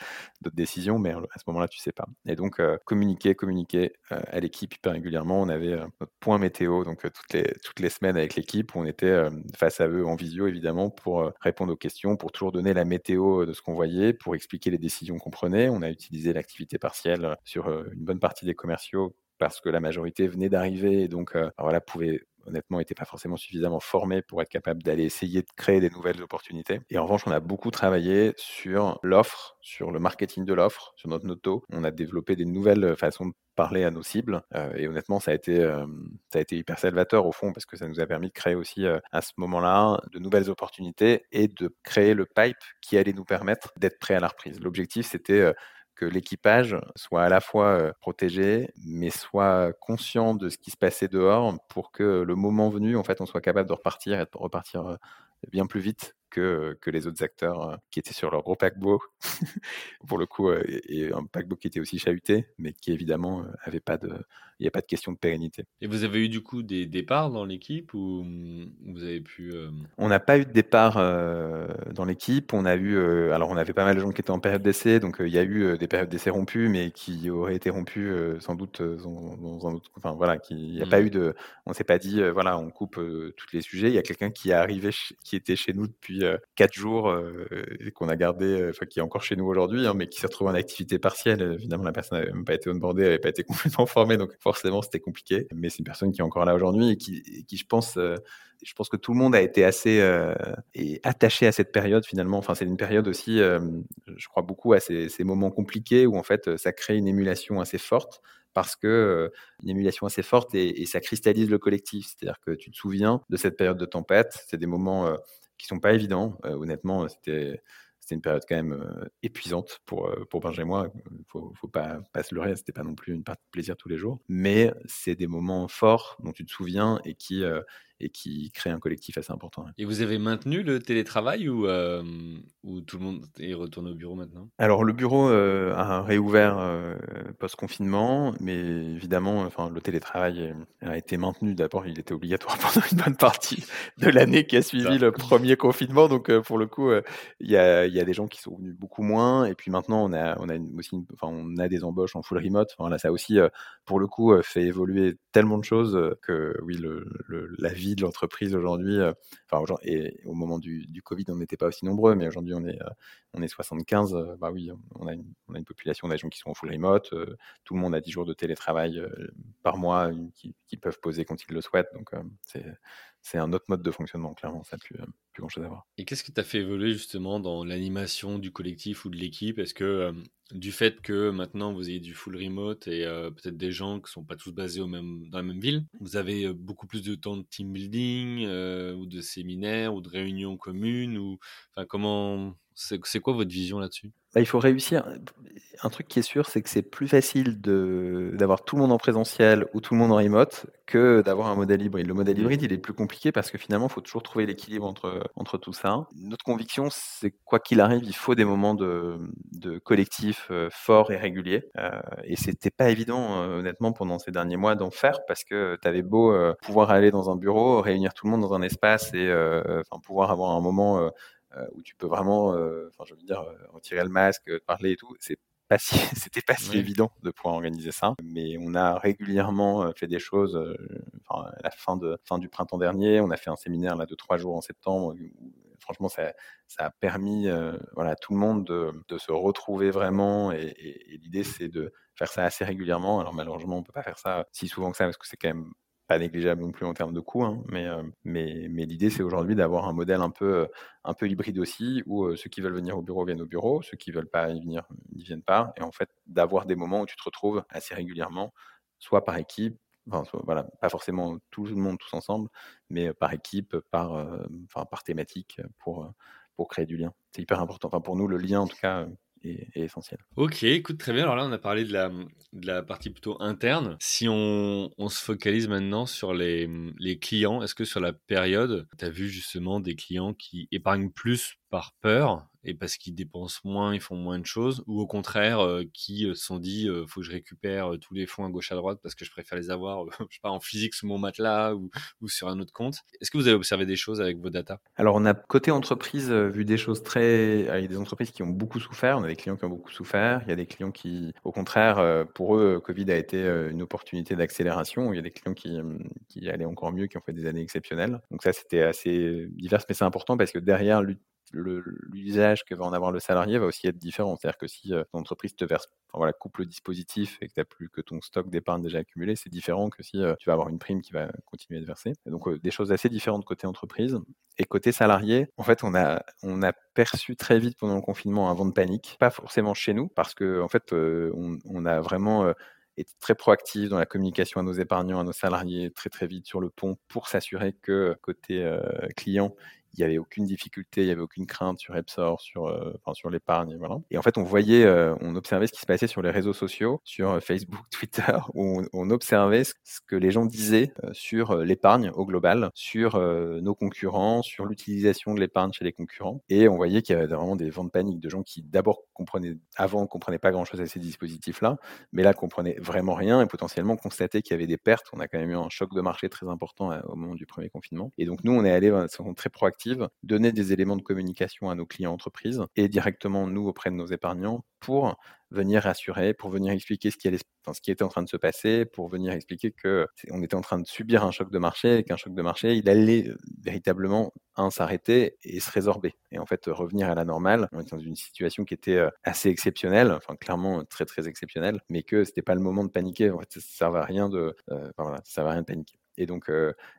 d'autres décisions, mais à ce moment-là, tu sais pas. Et donc, euh, communiquer, communiquer euh, à l'équipe hyper régulièrement. On avait notre point météo, donc toutes, les, toutes les semaines avec l'équipe, on était face à eux en visio, évidemment, pour répondre aux questions, pour toujours donner la météo de ce qu'on voyait, pour expliquer les décisions qu'on prenait. On a utilisé l'activité partielle sur une bonne partie des commerciaux parce que la majorité venait d'arriver et donc euh, voilà, pouvait honnêtement, n'était pas forcément suffisamment formé pour être capable d'aller essayer de créer des nouvelles opportunités. Et en revanche, on a beaucoup travaillé sur l'offre, sur le marketing de l'offre, sur notre noto. On a développé des nouvelles façons de parler à nos cibles. Euh, et honnêtement, ça a, été, euh, ça a été hyper salvateur au fond, parce que ça nous a permis de créer aussi à ce moment-là de nouvelles opportunités et de créer le pipe qui allait nous permettre d'être prêt à la reprise. L'objectif, c'était que l'équipage soit à la fois protégé, mais soit conscient de ce qui se passait dehors pour que le moment venu, en fait, on soit capable de repartir et de repartir bien plus vite que, que les autres acteurs qui étaient sur leur gros paquebot, *laughs* pour le coup, et, un paquebot qui était aussi chahuté, mais qui évidemment avait pas de, il n'y a pas de question de pérennité. Et vous avez eu du coup des départs dans l'équipe ou vous avez pu On n'a pas eu de départ dans l'équipe. On a eu, alors on avait pas mal de gens qui étaient en période d'essai, donc il y a eu des périodes d'essai rompues, mais qui auraient été rompues sans doute dans, un autre, enfin voilà, il n'y a pas mmh. eu de, on s'est pas dit voilà, on coupe tous les sujets. Il y a quelqu'un qui est arrivé, qui était chez nous depuis quatre jours et qu'on a gardé, enfin qui est encore chez nous aujourd'hui, hein, mais qui s'est retrouvé en activité partielle. Évidemment, la personne n'avait même pas été onboardée, n'avait pas été *laughs* complètement formée, donc forcément c'était compliqué. Mais c'est une personne qui est encore là aujourd'hui et qui, qui, je pense, je pense que tout le monde a été assez attaché à cette période finalement. Enfin, c'est une période aussi, je crois beaucoup à ces, moments compliqués où en fait ça crée une émulation assez forte parce que une émulation assez forte et ça cristallise le collectif. C'est-à-dire que tu te souviens de cette période de tempête, c'est des moments qui sont pas évidents. Euh, honnêtement, c'était c'était une période quand même euh, épuisante pour, euh, pour Benjamin et moi. Faut, faut pas, pas se leurrer, c'était pas non plus une partie de plaisir tous les jours. Mais c'est des moments forts dont tu te souviens et qui, et qui crée un collectif assez important. Et vous avez maintenu le télétravail ou, euh, ou tout le monde est retourné au bureau maintenant? Alors le bureau euh, a réouvert euh, post-confinement, mais évidemment, enfin, le télétravail a été maintenu. D'abord, il était obligatoire *laughs* pendant une bonne partie de l'année qui a suivi le premier confinement. Donc pour le coup, il y a, y, a, des gens qui sont venus beaucoup moins. Et puis maintenant, on a, on a aussi, enfin, on a des embauches en full remote. Enfin, là, ça aussi, pour le coup, fait évoluer tellement de choses que oui, le, le, la vie de l'entreprise aujourd'hui. Euh, enfin, et au moment du, Covid, on n'était pas aussi nombreux, mais aujourd'hui, on est, euh, on est 75. Euh, bah oui, on a, une, on a une population d'agents qui sont en full remote. tout le monde a 10 jours de télétravail par mois qu'ils peuvent poser quand ils le souhaitent. Donc, c'est c'est un autre mode de fonctionnement, clairement, ça n'a plus, plus grand chose à voir. Et qu'est-ce qui t'a fait évoluer justement dans l'animation du collectif ou de l'équipe? Est-ce que du fait que maintenant vous ayez du full remote et peut-être des gens qui ne sont pas tous basés au même, dans la même ville, vous avez beaucoup plus de temps de team building ou de séminaires ou de réunions communes ou comment c'est quoi votre vision là-dessus? Bah, il faut réussir. Un truc qui est sûr, c'est que c'est plus facile d'avoir tout le monde en présentiel ou tout le monde en remote que d'avoir un modèle hybride. Le modèle hybride, il est plus compliqué parce que finalement, il faut toujours trouver l'équilibre entre, entre tout ça. Notre conviction, c'est quoi qu'il arrive, il faut des moments de, de collectif euh, forts et réguliers. Euh, et c'était pas évident, euh, honnêtement, pendant ces derniers mois d'en faire parce que tu avais beau euh, pouvoir aller dans un bureau, réunir tout le monde dans un espace et pouvoir avoir un moment euh, où tu peux vraiment, euh, enfin, je veux dire, euh, retirer le masque, parler et tout. C'est pas si, *laughs* c'était pas si évident de pouvoir organiser ça, mais on a régulièrement fait des choses. Enfin, à la fin de fin du printemps dernier, on a fait un séminaire là de trois jours en septembre. franchement, ça, ça, a permis, voilà, à tout le monde de, de se retrouver vraiment. Et, et, et l'idée, c'est de faire ça assez régulièrement. Alors malheureusement, on peut pas faire ça si souvent que ça parce que c'est quand même pas négligeable non plus en termes de coûts, hein, mais, euh, mais, l'idée c'est aujourd'hui d'avoir un modèle un peu, un peu hybride aussi, où euh, ceux qui veulent venir au bureau viennent au bureau, ceux qui veulent pas y venir n'y viennent pas, et en fait d'avoir des moments où tu te retrouves assez régulièrement, soit par équipe, enfin, voilà, pas forcément tout le monde tous ensemble, mais par équipe, par, enfin, par thématique pour, pour créer du lien. C'est hyper important. Enfin, pour nous, le lien, en tout cas, essentiel. Ok, écoute, très bien. Alors là, on a parlé de la, de la partie plutôt interne. Si on, on se focalise maintenant sur les, les clients, est-ce que sur la période, tu as vu justement des clients qui épargnent plus par peur et parce qu'ils dépensent moins, ils font moins de choses, ou au contraire, euh, qui euh, se sont dit, euh, faut que je récupère tous les fonds à gauche à droite parce que je préfère les avoir, *laughs* je sais pas, en physique sous mon matelas ou, sur un autre compte. Est-ce que vous avez observé des choses avec vos data? Alors, on a côté entreprise vu des choses très, il y a des entreprises qui ont beaucoup souffert, on a des clients qui ont beaucoup souffert, il y a des clients qui, au contraire, pour eux, Covid a été une opportunité d'accélération. Il y a des clients qui, qui allaient encore mieux, qui ont fait des années exceptionnelles. Donc ça, c'était assez divers, mais c'est important parce que derrière l'usage que va en avoir le salarié va aussi être différent. C'est-à-dire que si euh, ton te verse, enfin, voilà, coupe le dispositif et que tu n'as plus que ton stock d'épargne déjà accumulé, c'est différent que si euh, tu vas avoir une prime qui va continuer à être versée. donc euh, des choses assez différentes côté entreprise. Et côté salarié, en fait, on a, perçu très vite pendant le confinement un vent de panique, pas forcément chez nous, parce que en fait, on, on, a vraiment été très proactif dans la communication à nos épargnants, à nos salariés, très très vite sur le pont pour s'assurer que côté client, il n'y avait aucune difficulté, il n'y avait aucune crainte sur Epsor, sur, euh, enfin, sur l'épargne. Et en fait, on voyait, euh, on observait ce qui se passait sur les réseaux sociaux, sur euh, Facebook, *laughs* Twitter, où on, observait ce, que les gens disaient sur l'épargne au global, sur nos concurrents, sur l'utilisation de l'épargne chez les concurrents. Et on voyait qu'il y avait vraiment des vents de panique de gens qui d'abord comprenaient, avant, ne comprenaient pas grand-chose à ces dispositifs-là, mais là, comprenaient vraiment rien et potentiellement constataient qu'il y avait des pertes. On a quand même eu un choc de marché très important au moment du premier confinement. Et donc, nous, on est allé de façon très proactive donner des éléments de communication à nos clients entreprises et directement nous auprès de nos épargnants pour venir rassurer, pour venir expliquer ce qui, était en train de se passer, pour venir expliquer que on était en train de subir un choc de marché et qu'un choc de marché, il allait véritablement un s'arrêter et se résorber et en fait revenir à la normale. On était dans une situation qui était assez exceptionnelle, enfin clairement très très exceptionnelle, mais que c'était pas le moment de paniquer. En fait, ça ne servait à rien de, euh, voilà, ça servait à rien de paniquer. Et donc,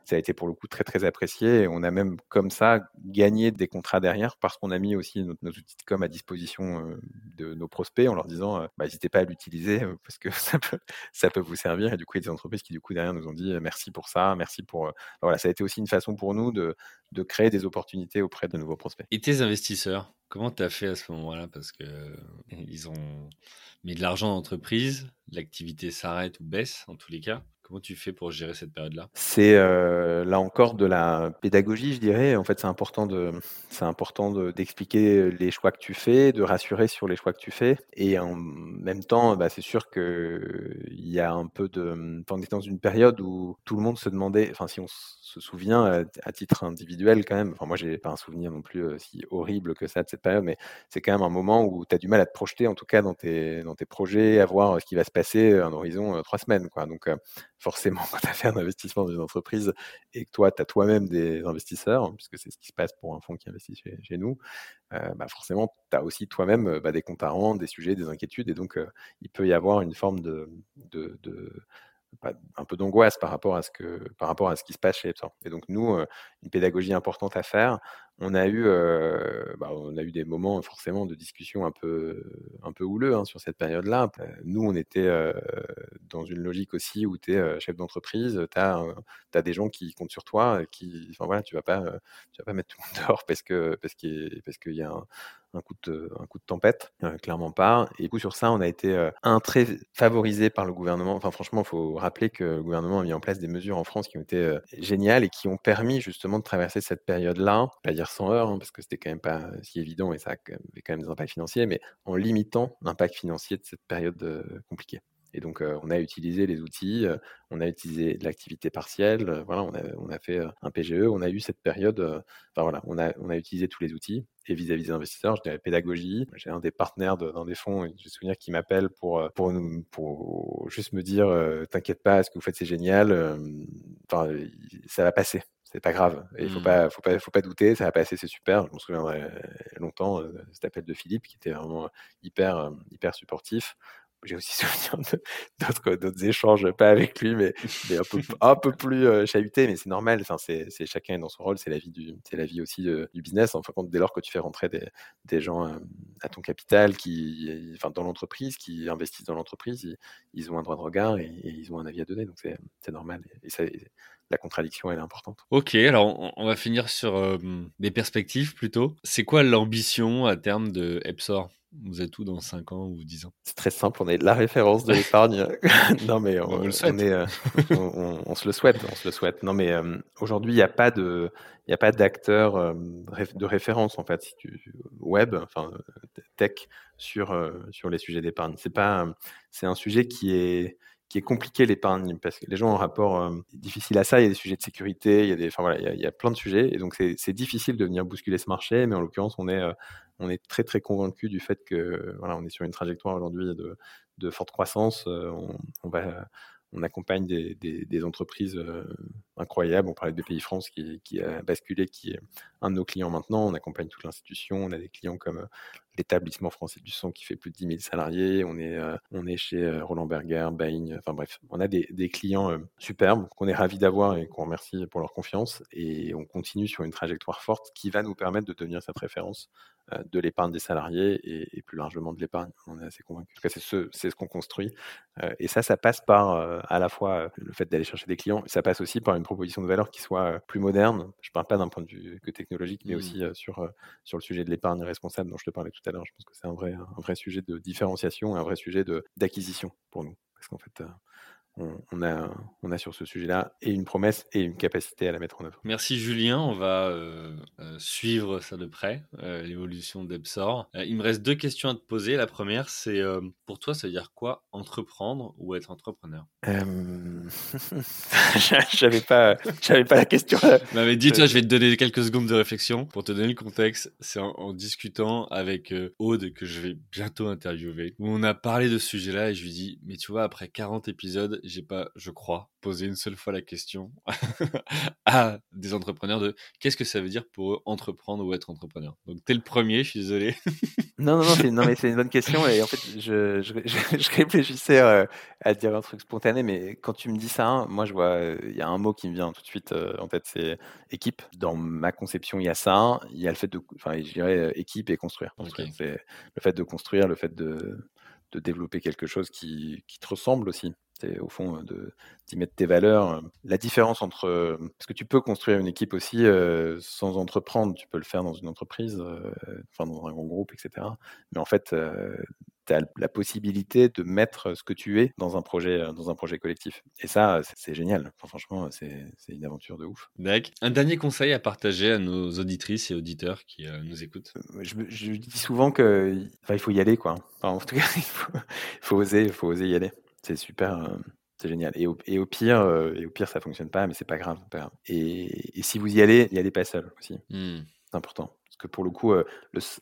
ça a été pour le coup très, très apprécié. Et on a même, comme ça, gagné des contrats derrière parce qu'on a mis aussi nos, outils de com à disposition de nos prospects en leur disant bah, n'hésitez pas à l'utiliser parce que *laughs* ça peut, ça peut vous servir. Et du coup, il y a des entreprises qui, du coup, derrière nous ont dit merci pour ça, merci pour. Voilà, ça a été aussi une façon pour nous de, de créer des opportunités auprès de nouveaux prospects. Et tes investisseurs Comment tu as fait à ce moment-là? Parce qu'ils ont mis de l'argent dans l'entreprise, l'activité s'arrête ou baisse en tous les cas. Comment tu fais pour gérer cette période-là? C'est euh, là encore de la pédagogie, je dirais. En fait, c'est important de, c'est important d'expliquer les choix que tu fais, de rassurer sur les choix que tu fais, et en même temps, bah, c'est sûr que il y a un peu de, on est dans une période où tout le monde se demandait, enfin, si on se souvient à titre individuel quand même. Enfin, moi, j'ai pas un souvenir non plus si horrible que ça de cette période, mais c'est quand même un moment où tu as du mal à te projeter, en tout cas dans tes, dans tes projets, à voir ce qui va se passer à un horizon trois semaines, quoi. Donc forcément, quand tu as fait un investissement dans une entreprise et que toi, tu as toi-même des investisseurs, hein, puisque c'est ce qui se passe pour un fonds qui investit chez, nous, euh, bah forcément, tu as aussi toi-même bah, des comptes à rendre, des sujets, des inquiétudes, et donc il peut y avoir une forme de, de, un peu d'angoisse par rapport à ce que par rapport à ce qui se passe chez Epson. Et donc nous, une pédagogie importante à faire. On a eu, bah, on a eu des moments forcément de discussion un peu un peu houleux hein, sur cette période-là. Nous, on était dans une logique aussi où tu es chef d'entreprise, tu as, des gens qui comptent sur toi, qui, enfin voilà, tu vas pas tu vas pas mettre tout le monde *laughs* dehors parce que parce qu'il parce qu'il y a un, coup de, un coup de tempête, clairement pas. Et du coup, sur ça, on a été un très favorisé par le gouvernement. Enfin, franchement, il faut rappeler que le gouvernement a mis en place des mesures en France qui ont été géniales et qui ont permis justement de traverser cette période-là, dire sans heure, hein, parce que c'était quand même pas si évident et ça avait quand même des impacts financiers, mais en limitant l'impact financier de cette période compliquée. Et donc, on a utilisé les outils, on a utilisé l'activité partielle, voilà, on a, on a, fait un PGE, on a eu cette période, enfin voilà, on a, on a utilisé tous les outils. Et vis-à-vis des investisseurs, je dirais pédagogie. J'ai un des partenaires dans des fonds, je me souviens, qui m'appelle pour, pour, pour juste me dire T'inquiète pas, ce que vous faites, c'est génial, enfin, ça va passer c'est pas grave. Il faut mmh. pas, faut pas, faut pas douter, ça va passer, c'est super. Je me souviendrai longtemps cet appel de Philippe qui était vraiment hyper, hyper supportif j'ai aussi *laughs* souvenir d'autres d'autres échanges, pas avec lui, mais, mais un peu *laughs* un peu plus euh, chahuté, mais c'est normal. Enfin, c'est chacun est dans son rôle, c'est la vie du c'est la vie aussi du business. En fin compte, dès lors que tu fais rentrer des, des gens euh, à ton capital, qui enfin dans l'entreprise, qui investissent dans l'entreprise, ils, ils, ont un droit de regard et, ils ont un avis à donner, donc c'est normal. Et, ça, la contradiction, elle est importante. Ok, alors on, va finir sur euh, des perspectives plutôt. C'est quoi l'ambition à terme de Epsor? Vous êtes où dans 5 ans ou 10 ans? C'est très simple, on est la référence de l'épargne. *laughs* *laughs* non mais on, on, euh, on, se le souhaite, on se le souhaite. Non mais euh, aujourd'hui il n'y a pas de, il a pas d'acteur euh, de référence en fait, si tu, web, enfin tech sur sur les sujets d'épargne. C'est pas, c'est un sujet qui est qui est compliqué l'épargne parce que les gens ont un rapport difficile à ça. Il y a des sujets de sécurité, il y a des, enfin voilà, il y a, plein de sujets et donc c'est difficile de venir bousculer ce marché. Mais en l'occurrence, on est on est très très convaincu du fait que voilà, on est sur une trajectoire aujourd'hui de, de, forte croissance. Euh, on, va, on accompagne des, entreprises euh, incroyables. On parlait de BPI France qui, a basculé, qui est un de nos clients maintenant. On accompagne toute l'institution. On a des clients comme euh, l'établissement français du son qui fait plus de 10 000 salariés. On est, est chez Roland Berger, Bain. Enfin bref, on a des, clients superbes qu'on est ravis d'avoir et qu'on remercie pour leur confiance. Et on continue sur une trajectoire forte qui va nous permettre de devenir cette référence euh, de l'épargne des salariés et, plus largement de l'épargne. On est assez convaincu. En tout cas, c'est ce, ce qu'on construit. Euh, et ça, ça passe par euh, à la fois le fait d'aller chercher des clients, ça passe aussi par une proposition de valeur qui soit plus moderne. Je ne parle pas d'un point de vue que technologique, mais mmh. aussi sur, sur le sujet de l'épargne responsable dont je te parlais tout à l'heure. Je pense que c'est un vrai, un vrai sujet de différenciation et un vrai sujet d'acquisition pour nous. Parce qu'en fait, on, a, on a sur ce sujet-là et une promesse et une capacité à la mettre en œuvre. Merci Julien, on va euh, euh, suivre ça de près, euh, l'évolution d'Epsor. il me reste deux questions à te poser. La première, c'est pour toi, ça veut dire quoi entreprendre ou être entrepreneur? *laughs* J'avais pas, j'avais pas la question. *laughs* Mais dis-toi, je vais te donner quelques secondes de réflexion pour te donner le contexte. C'est en, discutant avec Aude que je vais bientôt interviewer où on a parlé de ce sujet-là et je lui dis, mais tu vois, après 40 épisodes, j'ai pas, je crois, posé une seule fois la question *laughs* à des entrepreneurs de qu'est-ce que ça veut dire pour eux entreprendre ou être entrepreneur. Donc t'es le premier, je suis désolé. non, non, non, non mais *laughs* c'est une bonne question et en fait je, je, je, réfléchissais euh, à dire un truc spontané, mais quand tu me dis ça, moi je vois, il y a un mot qui me vient tout de suite euh, en tête, c'est équipe. Dans ma conception, il y a ça, il y a le fait de, enfin je dirais euh, équipe et construire. C'est le fait de construire, le fait de de développer quelque chose qui, qui te ressemble aussi au fond de d'y mettre tes valeurs. La différence entre parce que tu peux construire une équipe aussi sans entreprendre, tu peux le faire dans une entreprise, enfin dans un grand groupe, etc. Mais en fait, tu as la possibilité de mettre ce que tu es dans un projet, dans un projet collectif. Et ça, c'est génial. franchement, c'est une aventure de ouf. D'accord. Un dernier conseil à partager à nos auditrices et auditeurs qui nous écoutent? Je, je, dis souvent qu'il faut y aller, quoi. en tout cas, *laughs* il faut, il faut oser, il faut oser y aller. C'est super, euh, c'est génial. Et au, et au pire, euh, et au pire, ça fonctionne pas, mais c'est pas grave. Et, et, si vous y allez, n'y allez pas seul aussi. Mmh. C'est important. Parce que pour le coup, euh,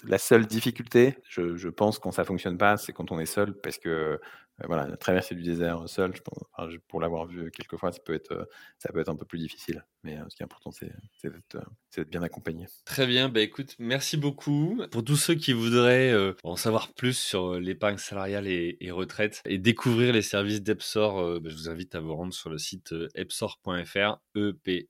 la seule difficulté, je, je, pense, quand ça fonctionne pas, c'est quand on est seul, parce que voilà, traverser du désert seul, je pense, pour l'avoir vu quelques fois, ça peut être, ça peut être un peu plus difficile. Mais ce qui est important, c'est d'être bien accompagné. Très bien, bah écoute, merci beaucoup. Pour tous ceux qui voudraient en savoir plus sur l'épargne salariale et, retraite et découvrir les services d'Epsor, bah, je vous invite à vous rendre sur le site epsor.fr,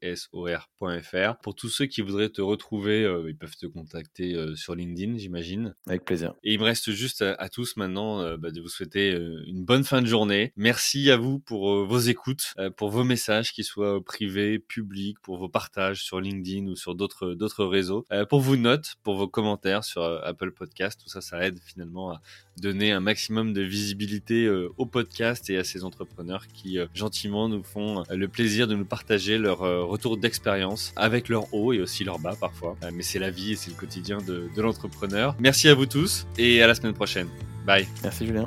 epsor.fr. Pour tous ceux qui voudraient te retrouver, ils peuvent te contacter sur LinkedIn, j'imagine. Avec plaisir. Et il me reste juste à, à tous maintenant bah, de vous souhaiter une bonne fin de journée. Merci à vous pour euh, vos écoutes, euh, pour vos messages, qu'ils soient privés, publics, pour vos partages sur LinkedIn ou sur d'autres réseaux, euh, pour vos notes, pour vos commentaires sur Apple Podcast. Tout ça, ça aide finalement à donner un maximum de visibilité au podcast et à ces entrepreneurs qui gentiment nous font le plaisir de nous partager leur retour d'expérience avec leur haut et aussi leur bas parfois. mais c'est la vie et c'est le quotidien de l'entrepreneur. Merci à vous tous et à la semaine prochaine. Bye. Merci Julien.